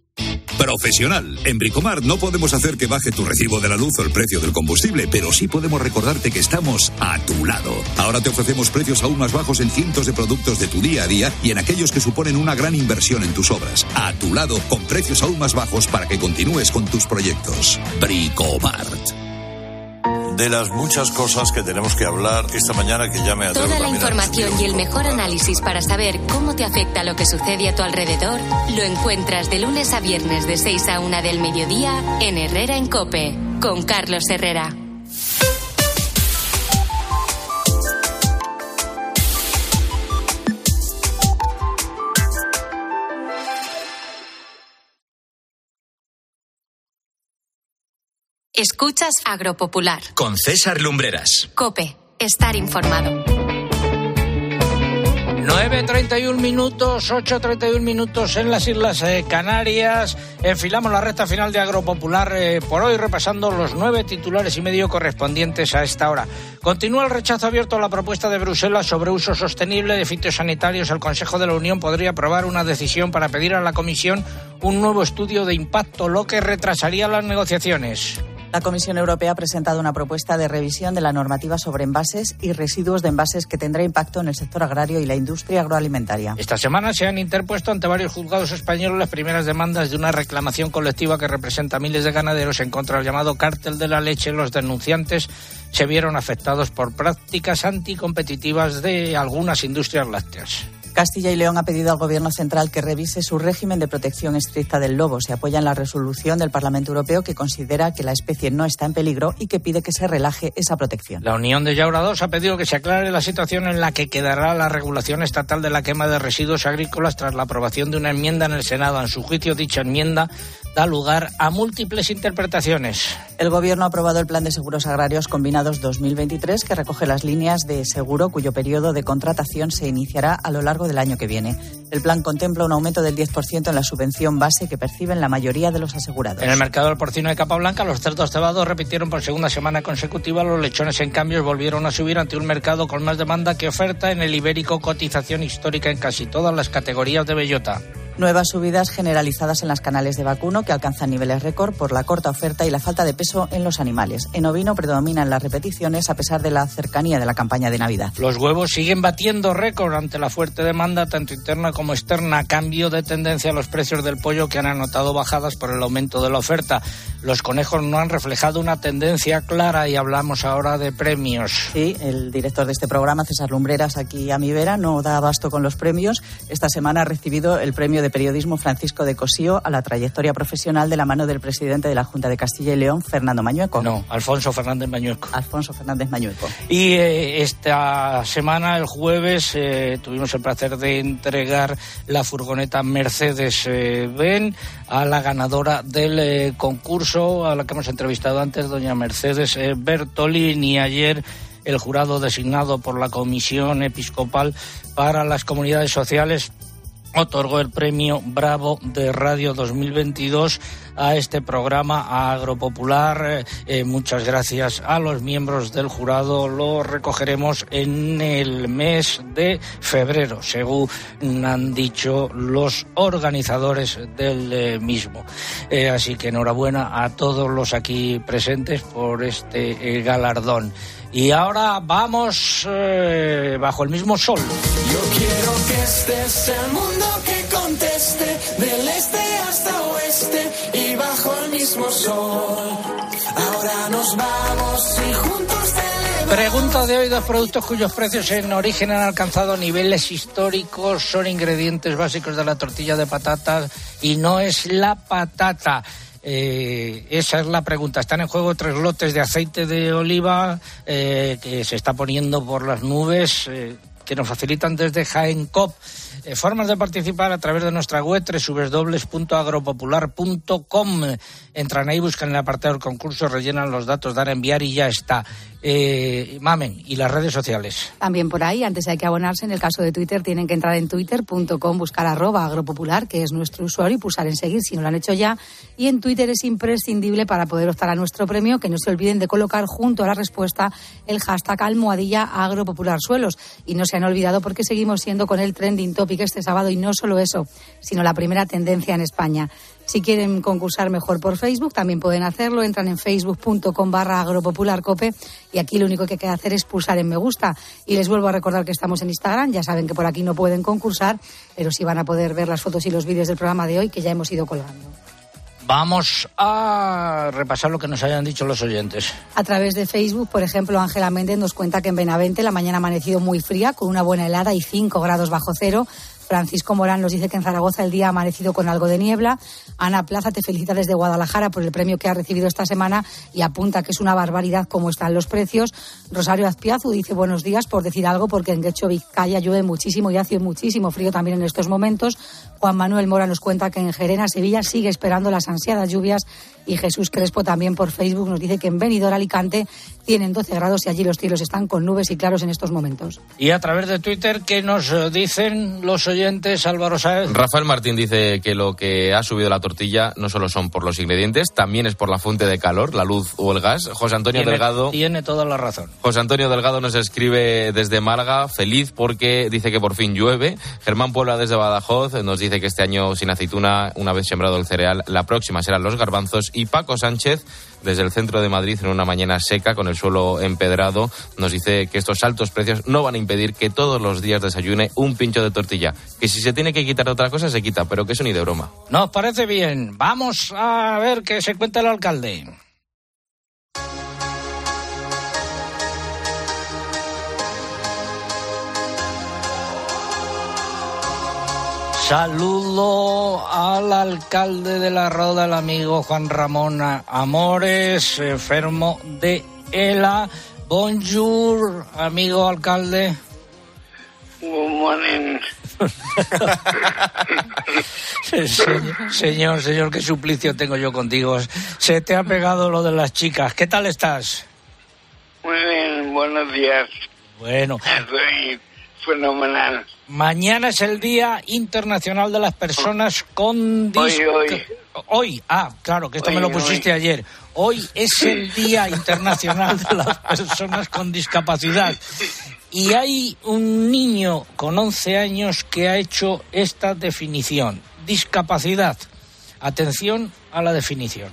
Profesional. En Bricomar no podemos hacer que baje tu recibo de la luz o el precio del combustible, pero sí podemos recordarte que estamos a tu lado. Ahora te ofrecemos precios aún más bajos en cientos de productos de tu día a día y en aquellos que suponen una gran inversión en tus obras. A tu lado, con precios aún más bajos para que continúes con tus proyectos. Bricomart. De las muchas cosas que tenemos que hablar esta mañana que ya me atrevo Toda la información y el mejor análisis para saber cómo te afecta lo que sucede a tu alrededor lo encuentras de lunes a viernes de 6 a 1 del mediodía en Herrera en Cope con Carlos Herrera. Escuchas Agropopular. Con César Lumbreras. Cope. Estar informado. 9.31 minutos, 8.31 minutos en las Islas eh, Canarias. Enfilamos la recta final de Agropopular eh, por hoy, repasando los nueve titulares y medio correspondientes a esta hora. Continúa el rechazo abierto a la propuesta de Bruselas sobre uso sostenible de fitosanitarios. El Consejo de la Unión podría aprobar una decisión para pedir a la Comisión un nuevo estudio de impacto, lo que retrasaría las negociaciones. La Comisión Europea ha presentado una propuesta de revisión de la normativa sobre envases y residuos de envases que tendrá impacto en el sector agrario y la industria agroalimentaria. Esta semana se han interpuesto ante varios juzgados españoles las primeras demandas de una reclamación colectiva que representa a miles de ganaderos en contra del llamado cártel de la leche. Los denunciantes se vieron afectados por prácticas anticompetitivas de algunas industrias lácteas. Castilla y León ha pedido al Gobierno central que revise su régimen de protección estricta del lobo. Se apoya en la resolución del Parlamento Europeo que considera que la especie no está en peligro y que pide que se relaje esa protección. La Unión de Yaura 2 ha pedido que se aclare la situación en la que quedará la regulación estatal de la quema de residuos agrícolas tras la aprobación de una enmienda en el Senado. En su juicio, dicha enmienda da lugar a múltiples interpretaciones. El Gobierno ha aprobado el Plan de Seguros Agrarios Combinados 2023 que recoge las líneas de seguro cuyo periodo de contratación se iniciará a lo largo del año que viene. El plan contempla un aumento del 10% en la subvención base que perciben la mayoría de los asegurados. En el mercado del porcino de capa blanca, los cerdos cebados repitieron por segunda semana consecutiva. Los lechones, en cambio, volvieron a subir ante un mercado con más demanda que oferta. En el ibérico, cotización histórica en casi todas las categorías de bellota. Nuevas subidas generalizadas en las canales de vacuno que alcanzan niveles récord por la corta oferta y la falta de peso en los animales. En ovino predominan las repeticiones a pesar de la cercanía de la campaña de Navidad. Los huevos siguen batiendo récord ante la fuerte demanda tanto interna como externa. Cambio de tendencia a los precios del pollo que han anotado bajadas por el aumento de la oferta. Los conejos no han reflejado una tendencia clara y hablamos ahora de premios. Sí, el director de este programa, César Lumbreras, aquí a mi vera, no da abasto con los premios. Esta semana ha recibido el premio de periodismo Francisco de Cosío a la trayectoria profesional de la mano del presidente de la Junta de Castilla y León, Fernando Mañueco. No, Alfonso Fernández Mañueco. Alfonso Fernández Mañueco. Y eh, esta semana, el jueves, eh, tuvimos el placer de entregar la furgoneta Mercedes-Benz a la ganadora del eh, concurso, a la que hemos entrevistado antes, doña Mercedes eh, Bertolini. Ayer el jurado designado por la Comisión Episcopal para las Comunidades Sociales otorgó el premio Bravo de Radio 2022 a este programa agropopular. Eh, eh, muchas gracias a los miembros del jurado. Lo recogeremos en el mes de febrero, según han dicho los organizadores del eh, mismo. Eh, así que enhorabuena a todos los aquí presentes por este galardón. Y ahora vamos eh, bajo el mismo sol. Yo quiero que este sea el mundo que conteste del este hasta oeste y bajo el mismo sol. Ahora nos vamos y juntos celebramos. Pregunta de hoy, dos productos cuyos precios en origen han alcanzado niveles históricos son ingredientes básicos de la tortilla de patatas y no es la patata. Eh, esa es la pregunta. Están en juego tres lotes de aceite de oliva eh, que se está poniendo por las nubes, eh, que nos facilitan desde Jaén. Eh, formas de participar a través de nuestra web www.agropopular.com. Entran ahí, buscan el apartado del concurso, rellenan los datos, dan a enviar y ya está. Eh, mamen, y las redes sociales. También por ahí, antes hay que abonarse. En el caso de Twitter, tienen que entrar en twitter.com, buscar arroba agropopular, que es nuestro usuario, y pulsar en seguir si no lo han hecho ya. Y en Twitter es imprescindible para poder optar a nuestro premio que no se olviden de colocar junto a la respuesta el hashtag almohadilla agropopular suelos. Y no se han olvidado porque seguimos siendo con el trending topic este sábado y no solo eso, sino la primera tendencia en España. Si quieren concursar mejor por Facebook, también pueden hacerlo. Entran en facebook.com barra agropopularcope y aquí lo único que hay que hacer es pulsar en me gusta. Y les vuelvo a recordar que estamos en Instagram. Ya saben que por aquí no pueden concursar, pero sí van a poder ver las fotos y los vídeos del programa de hoy que ya hemos ido colgando. Vamos a repasar lo que nos hayan dicho los oyentes. A través de Facebook, por ejemplo, Ángela Méndez nos cuenta que en Benavente la mañana ha amanecido muy fría, con una buena helada y 5 grados bajo cero. Francisco Morán nos dice que en Zaragoza el día ha amanecido con algo de niebla. Ana Plaza te felicita desde Guadalajara por el premio que ha recibido esta semana y apunta que es una barbaridad cómo están los precios. Rosario Azpiazu dice buenos días por decir algo porque en Guecho Vizcaya llueve muchísimo y hace muchísimo frío también en estos momentos. Juan Manuel Mora nos cuenta que en Gerena, Sevilla, sigue esperando las ansiadas lluvias y Jesús Crespo también por Facebook nos dice que en Benidorm, Alicante, tienen 12 grados y allí los cielos están con nubes y claros en estos momentos. Y a través de Twitter, ¿qué nos dicen los oyentes, Álvaro Sáez? Rafael Martín dice que lo que ha subido la tortilla no solo son por los ingredientes, también es por la fuente de calor, la luz o el gas. José Antonio Tiene- Delgado. Tiene toda la razón. José Antonio Delgado nos escribe desde Málaga, feliz porque dice que por fin llueve. Germán Puebla desde Badajoz nos dice que este año sin aceituna, una vez sembrado el cereal, la próxima serán los garbanzos. Y Paco Sánchez, desde el centro de Madrid, en una mañana seca con el suelo empedrado, nos dice que estos altos precios no van a impedir que todos los días desayune un pincho de tortilla. Que si se tiene que quitar otra cosa, se quita, pero que eso ni de broma. Nos parece bien. Vamos a ver qué se cuenta el alcalde. Saludo al alcalde de la Roda, el amigo Juan Ramón Amores, enfermo de ELA. Bonjour, amigo alcalde. Good morning. Señor, señor, señor, qué suplicio tengo yo contigo. Se te ha pegado lo de las chicas. ¿Qué tal estás? Muy bien, buenos días. Bueno, Estoy fenomenal. mañana es el Día Internacional de las Personas con Hoy, Disca- hoy. Hoy, ah, claro, que esto Hoy, me lo hoy. pusiste ayer. Hoy es el Día Internacional de las Personas con Discapacidad. Y hay un niño con 11 años que ha hecho esta definición. Discapacidad. Atención a la definición.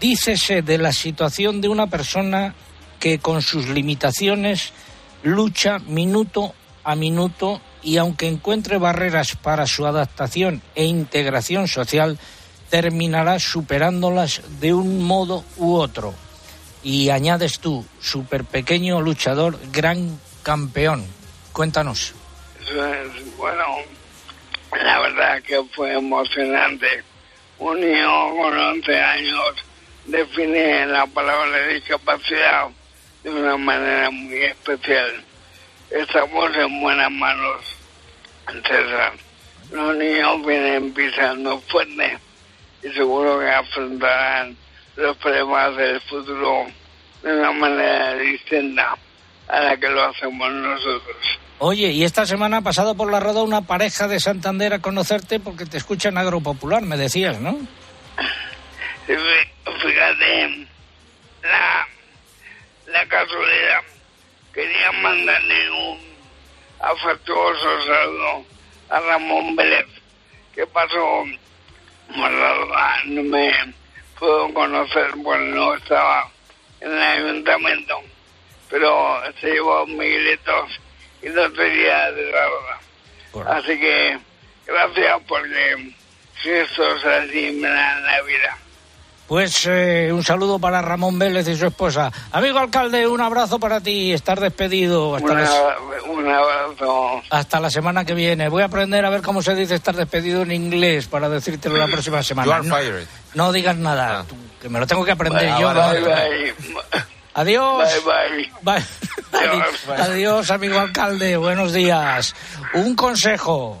Dícese de la situación de una persona que con sus limitaciones lucha minuto a minuto y aunque encuentre barreras para su adaptación e integración social, terminará superándolas de un modo u otro. Y añades tú, super pequeño luchador, gran campeón. Cuéntanos. Eso es, Bueno, la verdad que fue emocionante. Un niño con 11 años define la palabra discapacidad de una manera muy especial. Estamos en buenas manos, César. Los niños vienen pisando fuerte y seguro que afrontarán los problemas del futuro de una manera distinta a la que lo hacemos nosotros. Oye, y esta semana ha pasado por la roda una pareja de Santander a conocerte porque te escuchan agropopular, me decías, ¿no? Fí- Fíjate, la, la casualidad. Quería mandarle un afectuoso saludo a Ramón Vélez, que pasó por la. No me puedo conocer porque no estaba en el ayuntamiento, pero se llevó Miguelitos y lotería de la roda. Así que gracias porque gestos así me dan la vida. Pues eh, un saludo para Ramón Vélez y su esposa. Amigo alcalde, un abrazo para ti. Estar despedido. Hasta, la, hasta semana que viene. Voy a aprender a ver cómo se dice estar despedido en inglés para decírtelo la próxima semana. You are no, fired. no digas nada, tú, que me lo tengo que aprender Adiós. Bye, bye. Adi- Adiós, amigo alcalde. Buenos días. Un consejo.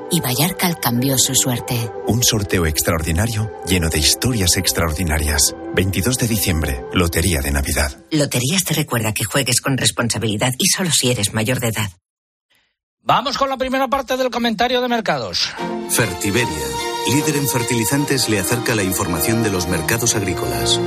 y Vallarcal cambió su suerte. Un sorteo extraordinario lleno de historias extraordinarias. 22 de diciembre, Lotería de Navidad. Loterías te recuerda que juegues con responsabilidad y solo si eres mayor de edad. Vamos con la primera parte del comentario de mercados. Fertiberia, líder en fertilizantes, le acerca la información de los mercados agrícolas.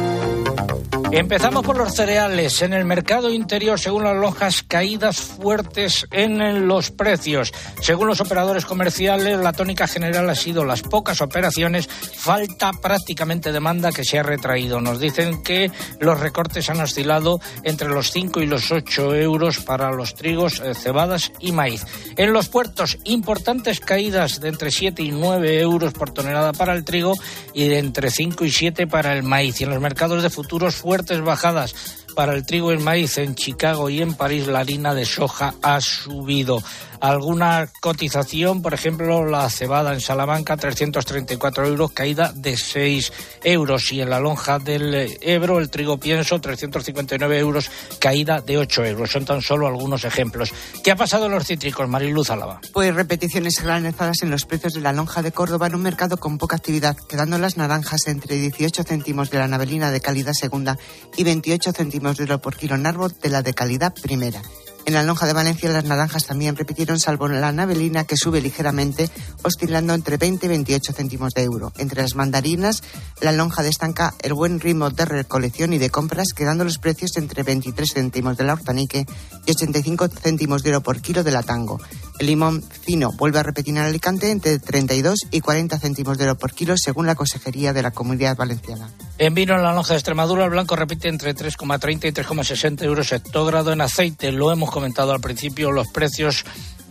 Empezamos por los cereales. En el mercado interior, según las lonjas, caídas fuertes en los precios. Según los operadores comerciales, la tónica general ha sido las pocas operaciones, falta prácticamente demanda que se ha retraído. Nos dicen que los recortes han oscilado entre los 5 y los 8 euros para los trigos, eh, cebadas y maíz. En los puertos, importantes caídas de entre 7 y 9 euros por tonelada para el trigo y de entre 5 y 7 para el maíz. Y en los mercados de futuros, fuertes bajadas para el trigo y el maíz en Chicago y en París la harina de soja ha subido. Alguna cotización, por ejemplo, la cebada en Salamanca, 334 euros, caída de 6 euros. Y en la lonja del Ebro, el trigo pienso, 359 euros, caída de 8 euros. Son tan solo algunos ejemplos. ¿Qué ha pasado en los cítricos, Mariluz Álava? Pues repeticiones granizadas en los precios de la lonja de Córdoba en un mercado con poca actividad, quedando las naranjas entre 18 céntimos de la navelina de calidad segunda y 28 céntimos de euro por kilo en árbol de la de calidad primera. En la lonja de Valencia las naranjas también repitieron, salvo la navelina que sube ligeramente, oscilando entre 20 y 28 céntimos de euro. Entre las mandarinas, la lonja destaca el buen ritmo de recolección y de compras, quedando los precios entre 23 céntimos de la hortanique y 85 céntimos de euro por kilo de la tango. El limón fino vuelve a repetir en Alicante entre 32 y 40 céntimos de euro por kilo, según la Consejería de la Comunidad Valenciana. En vino, en la lonja de Extremadura, el blanco repite entre 3,30 y 3,60 euros hectógrado. En aceite, lo hemos comentado al principio, los precios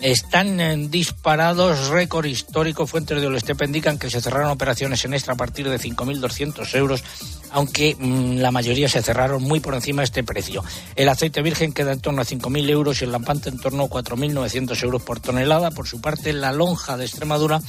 están eh, disparados, récord histórico. Fuentes de Olestepa indican que se cerraron operaciones en extra a partir de 5.200 euros, aunque mm, la mayoría se cerraron muy por encima de este precio. El aceite virgen queda en torno a 5.000 euros y el lampante en torno a 4.900 euros por tonelada. Por su parte, la lonja de Extremadura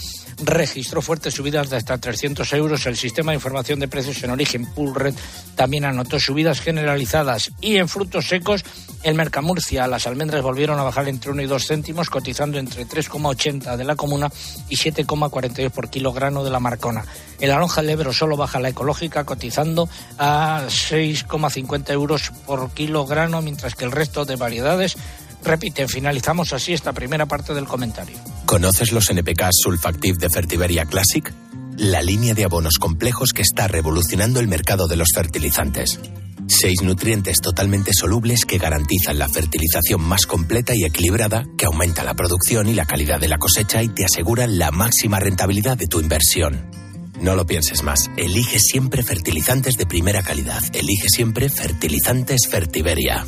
registró fuertes subidas de hasta 300 euros. El sistema de información de precios en origen Poolred también anotó subidas generalizadas. Y en frutos secos, el Mercamurcia, las almendras volvieron a bajar entre 1 y 2 céntimos, cotizando entre 3,80 de la comuna y 7,42 por kilogramo de la marcona. En la lonja del Ebro solo baja la ecológica, cotizando a 6,50 euros por kilogramo, mientras que el resto de variedades repiten. Finalizamos así esta primera parte del comentario. ¿Conoces los NPK Sulfactive de Fertiberia Classic? La línea de abonos complejos que está revolucionando el mercado de los fertilizantes. Seis nutrientes totalmente solubles que garantizan la fertilización más completa y equilibrada, que aumenta la producción y la calidad de la cosecha y te aseguran la máxima rentabilidad de tu inversión. No lo pienses más. Elige siempre fertilizantes de primera calidad. Elige siempre fertilizantes Fertiberia.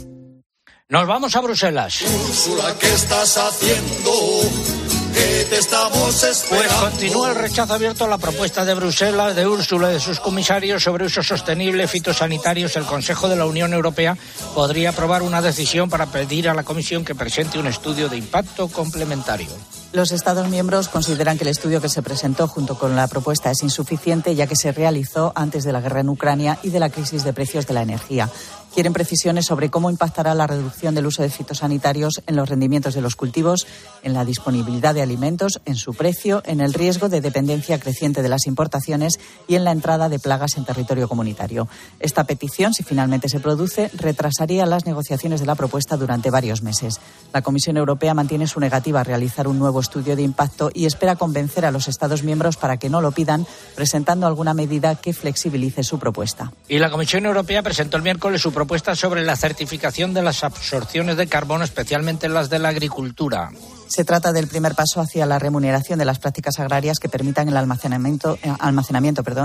Nos vamos a Bruselas. Úrsula, ¿qué estás haciendo? Que te estamos Pues esperando. continúa el rechazo abierto a la propuesta de Bruselas, de Úrsula y de sus comisarios sobre usos sostenibles fitosanitarios. El Consejo de la Unión Europea podría aprobar una decisión para pedir a la Comisión que presente un estudio de impacto complementario. Los Estados miembros consideran que el estudio que se presentó junto con la propuesta es insuficiente ya que se realizó antes de la guerra en Ucrania y de la crisis de precios de la energía. Quieren precisiones sobre cómo impactará la reducción del uso de fitosanitarios en los rendimientos de los cultivos, en la disponibilidad de alimentos, en su precio, en el riesgo de dependencia creciente de las importaciones y en la entrada de plagas en territorio comunitario. Esta petición, si finalmente se produce, retrasaría las negociaciones de la propuesta durante varios meses. La Comisión Europea mantiene su negativa a realizar un nuevo estudio de impacto y espera convencer a los Estados miembros para que no lo pidan, presentando alguna medida que flexibilice su propuesta. Y la Comisión Europea presentó el miércoles su propuesta sobre la certificación de las absorciones de carbono, especialmente las de la agricultura. Se trata del primer paso hacia la remuneración de las prácticas agrarias que permitan el almacenamiento, eh,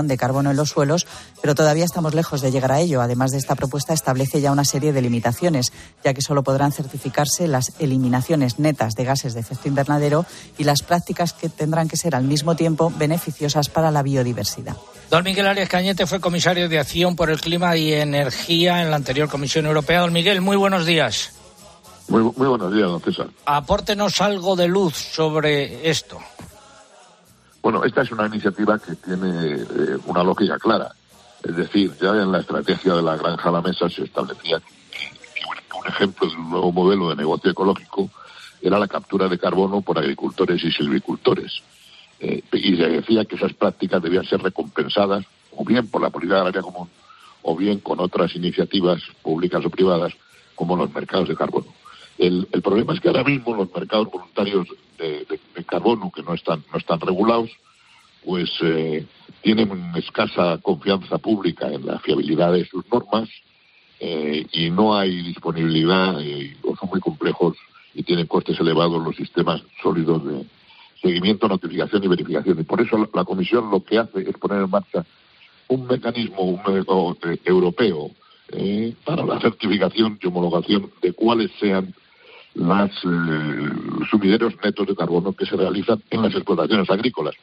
de carbono en los suelos, pero todavía estamos lejos de llegar a ello. Además de esta propuesta, establece ya una serie de limitaciones, ya que solo podrán certificarse las eliminaciones netas de gases de efecto invernadero y las prácticas que tendrán que ser al mismo tiempo beneficiosas para la biodiversidad. Don Miguel Arias Cañete fue comisario de Acción por el Clima y Energía en la anterior Comisión Europea. Don Miguel, muy buenos días. Muy, muy buenos días, don César. Apórtenos algo de luz sobre esto. Bueno, esta es una iniciativa que tiene eh, una lógica clara. Es decir, ya en la estrategia de la granja a la mesa se establecía que, un ejemplo de un nuevo modelo de negocio ecológico era la captura de carbono por agricultores y silvicultores. Eh, y se decía que esas prácticas debían ser recompensadas o bien por la política agraria común o bien con otras iniciativas públicas o privadas como los mercados de carbono. El, problema es que ahora mismo los mercados voluntarios de, carbono, que no están, no están regulados, pues eh, tienen escasa confianza pública en la fiabilidad de sus normas eh, y no hay disponibilidad eh, o son muy complejos y tienen costes elevados los sistemas sólidos de seguimiento, notificación y verificación. Y por eso la, Comisión lo que hace es poner en marcha un mecanismo un, europeo para la certificación y homologación de cuáles sean los eh, sumideros netos de carbono que se realizan en las explotaciones agrícolas,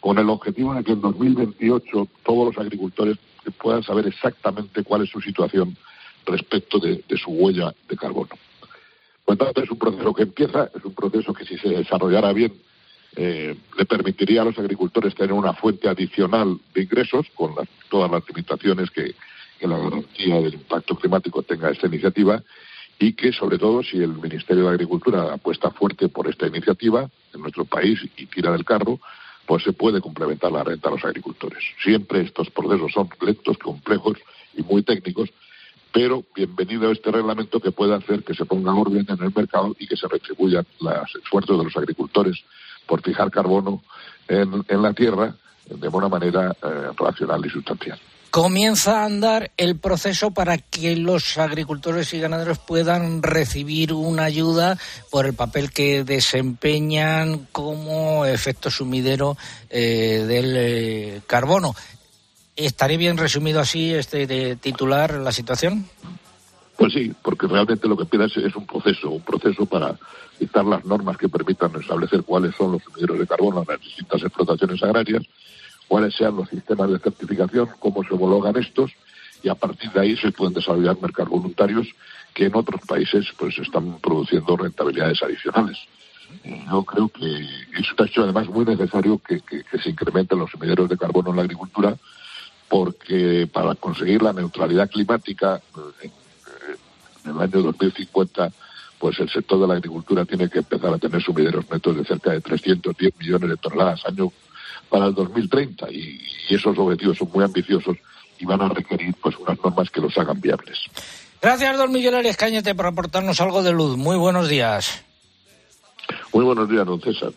con el objetivo de que en 2028 todos los agricultores puedan saber exactamente cuál es su situación respecto de, su huella de carbono. Por tanto, es un proceso que empieza, es un proceso que si se desarrollara bien eh, le permitiría a los agricultores tener una fuente adicional de ingresos con todas las limitaciones que, que la garantía del impacto climático tenga esta iniciativa y que, sobre todo, si el Ministerio de Agricultura apuesta fuerte por esta iniciativa en nuestro país y tira del carro, pues se puede complementar la renta a los agricultores. Siempre estos procesos son lentos, complejos y muy técnicos, pero bienvenido este reglamento que puede hacer que se ponga orden en el mercado y que se retribuyan los esfuerzos de los agricultores por fijar carbono en, la tierra de una manera eh, racional y sustancial comienza a andar el proceso para que los agricultores y ganaderos puedan recibir una ayuda por el papel que desempeñan como efecto sumidero eh, del eh, carbono. ¿Estaría bien resumido así este titular la situación? Pues sí, porque realmente lo que pide es, un proceso, un proceso para dictar las normas que permitan establecer cuáles son los sumideros de carbono en las distintas explotaciones agrarias cuáles sean los sistemas de certificación, cómo se homologan estos y a partir de ahí se pueden desarrollar mercados voluntarios que en otros países pues están produciendo rentabilidades adicionales. Yo creo que es un hecho además muy necesario que, se incrementen los sumideros de carbono en la agricultura porque para conseguir la neutralidad climática eh, en, el año 2050 pues el sector de la agricultura tiene que empezar a tener sumideros netos de cerca de 310 millones de toneladas año para el 2030 y, esos objetivos son muy ambiciosos y van a requerir pues unas normas que los hagan viables. Gracias, don Miguel Arias Cañete, por aportarnos algo de luz. Muy buenos días. Muy buenos días, don César.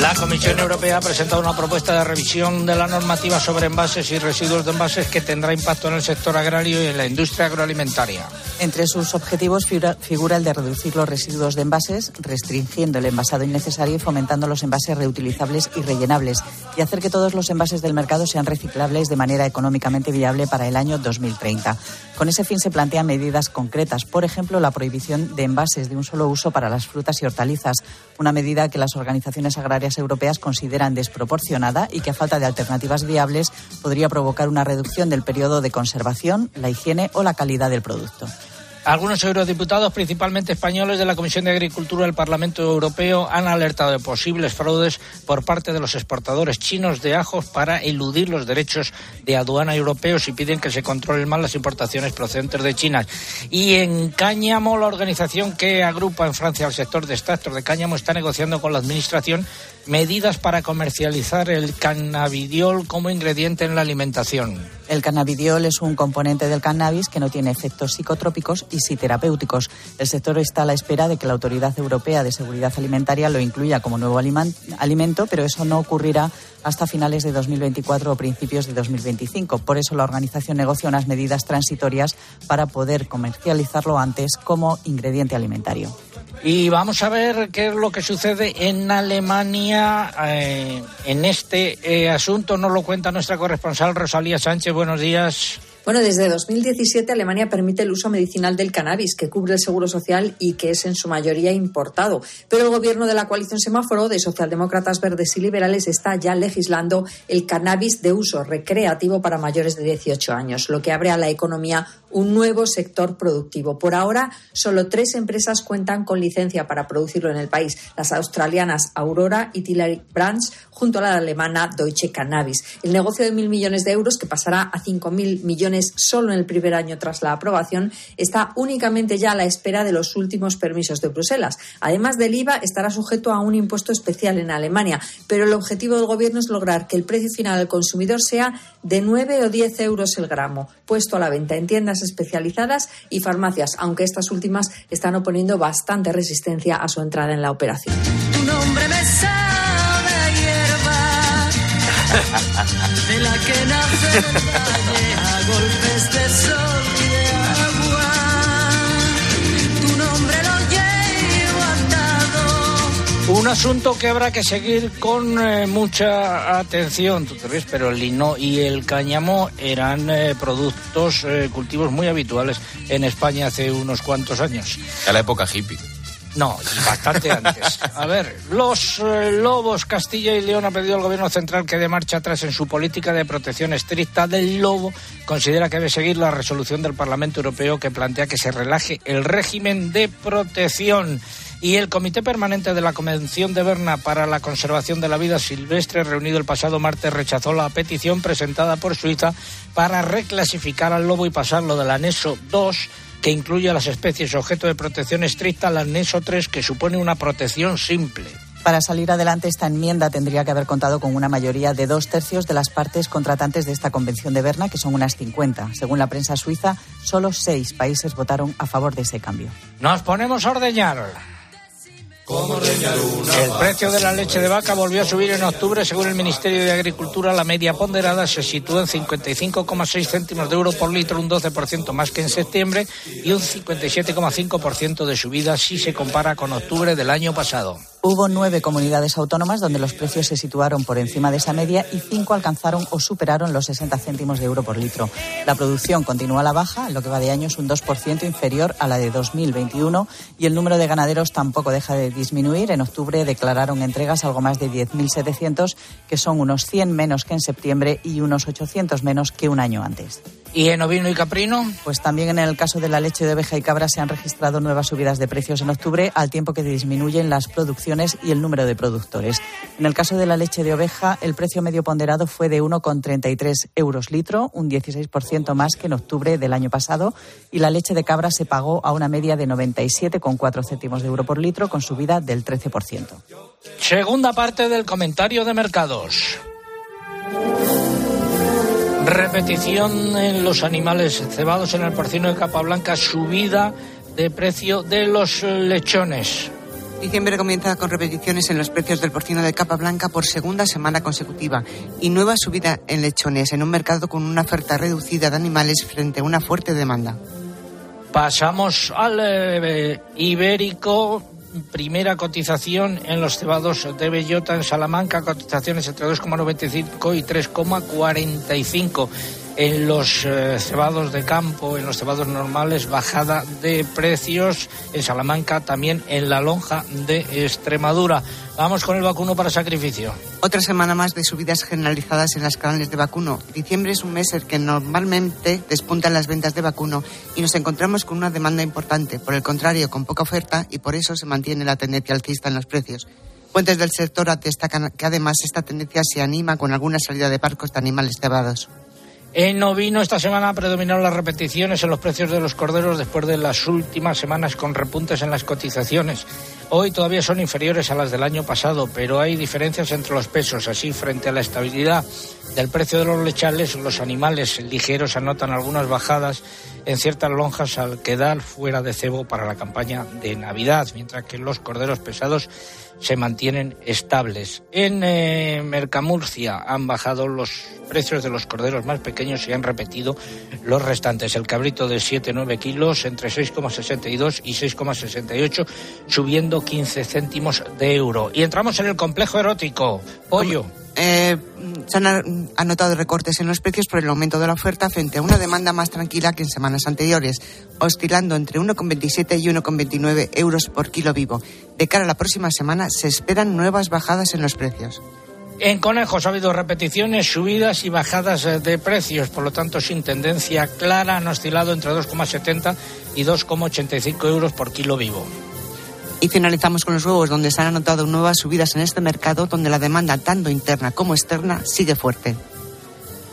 La Comisión Europea ha presentado una propuesta de revisión de la normativa sobre envases y residuos de envases que tendrá impacto en el sector agrario y en la industria agroalimentaria. Entre sus objetivos figura el de reducir los residuos de envases, restringiendo el envasado innecesario y fomentando los envases reutilizables y rellenables, y hacer que todos los envases del mercado sean reciclables de manera económicamente viable para el año 2030. Con ese fin se plantean medidas concretas, por ejemplo, la prohibición de envases de un solo uso para las frutas y hortalizas, una medida que las organizaciones agrarias europeas consideran desproporcionada y que a falta de alternativas viables podría provocar una reducción del periodo de conservación, la higiene o la calidad del producto. Algunos eurodiputados, principalmente españoles de la Comisión de Agricultura del Parlamento Europeo, han alertado de posibles fraudes por parte de los exportadores chinos de ajos para eludir los derechos de aduana europeos y piden que se controlen más las importaciones procedentes de China. Y en Cáñamo, la organización que agrupa en Francia al sector de extractos de cáñamo está negociando con la Administración medidas para comercializar el cannabidiol como ingrediente en la alimentación. El cannabidiol es un componente del cannabis que no tiene efectos psicotrópicos y sí terapéuticos. El sector está a la espera de que la Autoridad Europea de Seguridad Alimentaria lo incluya como nuevo alimento, pero eso no ocurrirá hasta finales de 2024 o principios de 2025. Por eso la organización negocia unas medidas transitorias para poder comercializarlo antes como ingrediente alimentario. Y vamos a ver qué es lo que sucede en Alemania eh, en este eh, asunto. Nos lo cuenta nuestra corresponsal Rosalía Sánchez. Buenos días. Bueno, desde 2017 Alemania permite el uso medicinal del cannabis, que cubre el seguro social y que es en su mayoría importado. Pero el gobierno de la coalición semáforo de socialdemócratas verdes y liberales está ya legislando el cannabis de uso recreativo para mayores de 18 años, lo que abre a la economía un nuevo sector productivo. Por ahora, solo tres empresas cuentan con licencia para producirlo en el país: las australianas Aurora y Tilly Brands, junto a la alemana Deutsche Cannabis. El negocio de mil millones de euros, que pasará a cinco mil millones solo en el primer año tras la aprobación, está únicamente ya a la espera de los últimos permisos de Bruselas. Además del IVA, estará sujeto a un impuesto especial en Alemania, pero el objetivo del Gobierno es lograr que el precio final al consumidor sea de 9 o 10 euros el gramo, puesto a la venta en tiendas especializadas y farmacias, aunque estas últimas están oponiendo bastante resistencia a su entrada en la operación. Un asunto que habrá que seguir con eh, mucha atención, tú te ves, pero el lino y el cáñamo eran eh, productos, eh, cultivos muy habituales en España hace unos cuantos años. A la época hippie. No, bastante antes. A ver, los eh, Lobos Castilla y León ha pedido al gobierno central que dé marcha atrás en su política de protección estricta del lobo. Considera que debe seguir la resolución del Parlamento Europeo que plantea que se relaje el régimen de protección. Y el Comité Permanente de la Convención de Berna para la Conservación de la Vida Silvestre, reunido el pasado martes, rechazó la petición presentada por Suiza para reclasificar al lobo y pasarlo del anexo 2 que incluye a las especies objeto de protección estricta al anexo 3, que supone una protección simple. Para salir adelante, esta enmienda tendría que haber contado con una mayoría de dos tercios de las partes contratantes de esta Convención de Berna, que son unas 50. Según la prensa suiza, solo seis países votaron a favor de ese cambio. Nos ponemos a ordeñar. El precio de la leche de vaca volvió a subir en octubre. Según el Ministerio de Agricultura, la media ponderada se sitúa en 55,6 céntimos de euro por litro, un 12% más que en septiembre y un 57,5% de subida si se compara con octubre del año pasado. Hubo nueve comunidades autónomas donde los precios se situaron por encima de esa media y cinco alcanzaron o superaron los 60 céntimos de euro por litro. La producción continúa a la baja, en lo que va de año es un 2% inferior a la de 2021 y el número de ganaderos tampoco deja de disminuir. En octubre declararon entregas algo más de 10.700, que son unos 100 menos que en septiembre y unos 800 menos que un año antes. ¿Y en ovino y caprino? Pues también en el caso de la leche de oveja y cabra se han registrado nuevas subidas de precios en octubre, al tiempo que disminuyen las producciones y el número de productores. En el caso de la leche de oveja, el precio medio ponderado fue de 1,33 euros litro, un 16% más que en octubre del año pasado, y la leche de cabra se pagó a una media de 97,4 céntimos de euro por litro, con subida del 13%. Segunda parte del comentario de mercados. Repetición en los animales cebados en el porcino de capa blanca, subida de precio de los lechones. Diciembre comienza con repeticiones en los precios del porcino de capa blanca por segunda semana consecutiva y nueva subida en lechones en un mercado con una oferta reducida de animales frente a una fuerte demanda. Pasamos al eh, ibérico. Primera cotización en los cebados de bellota en Salamanca, cotizaciones entre 2,95 y 3,45. En los eh, cebados de campo, en los cebados normales, bajada de precios. En Salamanca, también en la lonja de Extremadura. Vamos con el vacuno para sacrificio. Otra semana más de subidas generalizadas en las canales de vacuno. Diciembre es un mes en que normalmente despuntan las ventas de vacuno y nos encontramos con una demanda importante. Por el contrario, con poca oferta y por eso se mantiene la tendencia alcista en los precios. Fuentes del sector destacan que además esta tendencia se anima con alguna salida de parcos de animales cebados. En ovino esta semana predominaron las repeticiones en los precios de los corderos después de las últimas semanas con repuntes en las cotizaciones. Hoy todavía son inferiores a las del año pasado, pero hay diferencias entre los pesos. Así, frente a la estabilidad del precio de los lechales, los animales ligeros anotan algunas bajadas en ciertas lonjas al quedar fuera de cebo para la campaña de Navidad, mientras que los corderos pesados se mantienen estables. En eh, Mercamurcia han bajado los precios de los corderos más pequeños y han repetido los restantes. El cabrito de 7-9 kilos entre 6,62 y 6,68, subiendo 15 céntimos de euro. Y entramos en el complejo erótico. Pollo. Eh, se han anotado recortes en los precios por el aumento de la oferta frente a una demanda más tranquila que en semanas anteriores, oscilando entre 1,27 y 1,29 euros por kilo vivo. De cara a la próxima semana se esperan nuevas bajadas en los precios. En conejos ha habido repeticiones, subidas y bajadas eh, de precios, por lo tanto sin tendencia clara han oscilado entre 2,70 y 2,85 euros por kilo vivo. Y finalizamos con los huevos, donde se han anotado nuevas subidas en este mercado, donde la demanda tanto interna como externa sigue fuerte.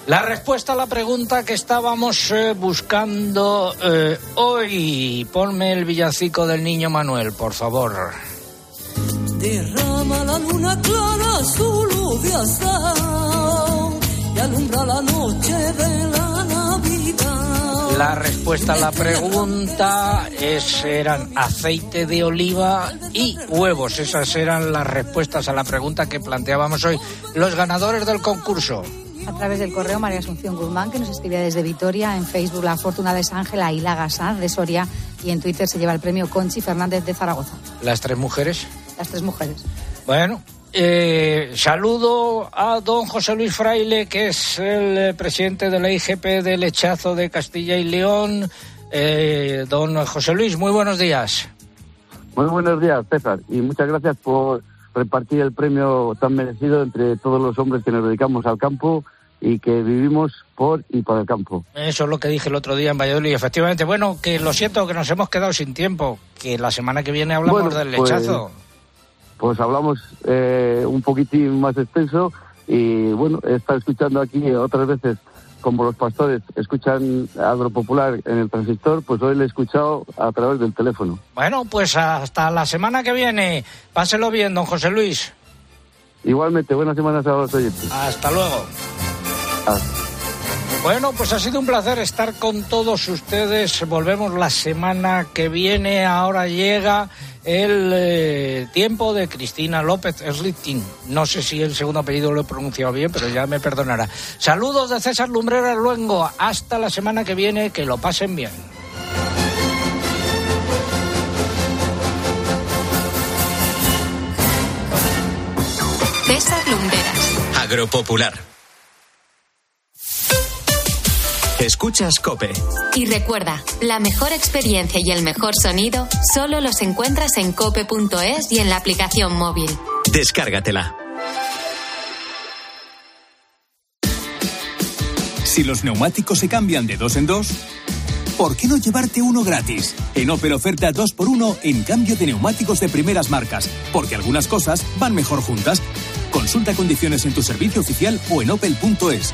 La respuesta a la pregunta que estábamos eh, buscando eh, hoy. Ponme el villancico del niño Manuel, por favor. Derrama la luna clara su luz de y alumbra la noche de la. La respuesta a la pregunta es, eran aceite de oliva y huevos. Esas eran las respuestas a la pregunta que planteábamos hoy. Los ganadores del concurso. A través del correo María Asunción Guzmán, que nos escribía desde Vitoria, en Facebook La Fortuna es Ángela y La Gasá de Soria, y en Twitter se lleva el premio Conchi Fernández de Zaragoza. Las tres mujeres. Las tres mujeres. Bueno, eh, saludo a don José Luis Fraile, que es el eh, presidente de la IGP de Lechazo de Castilla y León. Eh, don José Luis, muy buenos días. Muy buenos días, César, y muchas gracias por repartir el premio tan merecido entre todos los hombres que nos dedicamos al campo y que vivimos por y para el campo. Eso es lo que dije el otro día en Valladolid. Efectivamente, bueno, que lo siento que nos hemos quedado sin tiempo, que la semana que viene hablamos Bueno, del lechazo. Pues hablamos eh, un poquitín más extenso y bueno, he estado escuchando aquí otras veces como los pastores escuchan agropopular en el transistor, pues hoy le he escuchado a través del teléfono. Bueno, pues hasta la semana que viene. Páselo bien, don José Luis. Igualmente, buenas semanas a los oyentes. Hasta luego. Ah. Bueno, pues ha sido un placer estar con todos ustedes. Volvemos la semana que viene. Ahora llega el eh, tiempo de Cristina López Slichting. No sé si el segundo apellido lo he pronunciado bien, pero ya me perdonará. Saludos de César Lumbrera Luengo. Hasta la semana que viene. Que lo pasen bien. César Lumberas. Agropopular. Escuchas Cope. Y recuerda, la mejor experiencia y el mejor sonido solo los encuentras en cope.es y en la aplicación móvil. Descárgatela. Si los neumáticos se cambian de dos en dos, ¿por qué no llevarte uno gratis? En Opel oferta 2x1 en cambio de neumáticos de primeras marcas, porque algunas cosas van mejor juntas. Consulta condiciones en tu servicio oficial o en opel.es.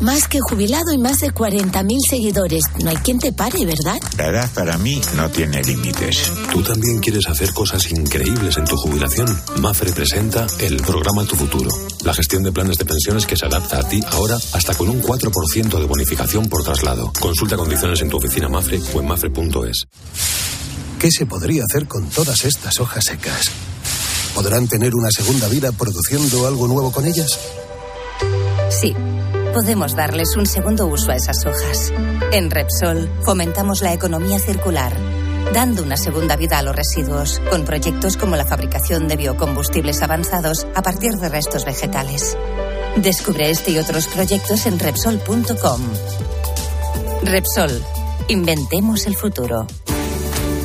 Más que jubilado y más de 40.000 seguidores. No hay quien te pare, ¿verdad? La edad para mí no tiene límites. ¿Tú también quieres hacer cosas increíbles en tu jubilación? Mafre presenta el programa Tu Futuro, la gestión de planes de pensiones que se adapta a ti ahora hasta con un 4% de bonificación por traslado. Consulta condiciones en tu oficina Mafre o en mafre.es. ¿Qué se podría hacer con todas estas hojas secas? ¿Podrán tener una segunda vida produciendo algo nuevo con ellas? Sí, podemos darles un segundo uso a esas hojas. En Repsol fomentamos la economía circular, dando una segunda vida a los residuos, con proyectos como la fabricación de biocombustibles avanzados a partir de restos vegetales. Descubre este y otros proyectos en Repsol.com. Repsol. Inventemos el futuro.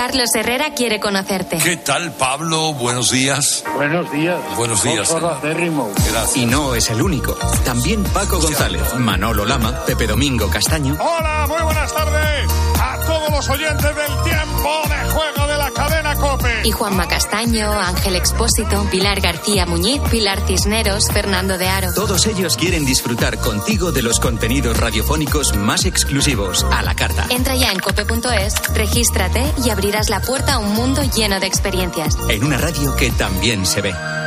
Carlos Herrera quiere conocerte. ¿Qué tal, Pablo? Buenos días. Buenos días. Buenos días. Gracias. Y no es el único. También Paco González, Manolo Lama, Pepe Domingo Castaño. Hola, muy buenas tardes a todos los oyentes del tiempo de juego de la cadena Cope. Y Juanma Castaño, Ángel Expósito, Pilar García Muñiz, Pilar Cisneros, Fernando de Aro. Todos ellos quieren disfrutar contigo de los contenidos radiofónicos más exclusivos a la carta. Entra ya en cope.es, regístrate y abrirás la puerta a un mundo lleno de experiencias. En una radio que también se ve.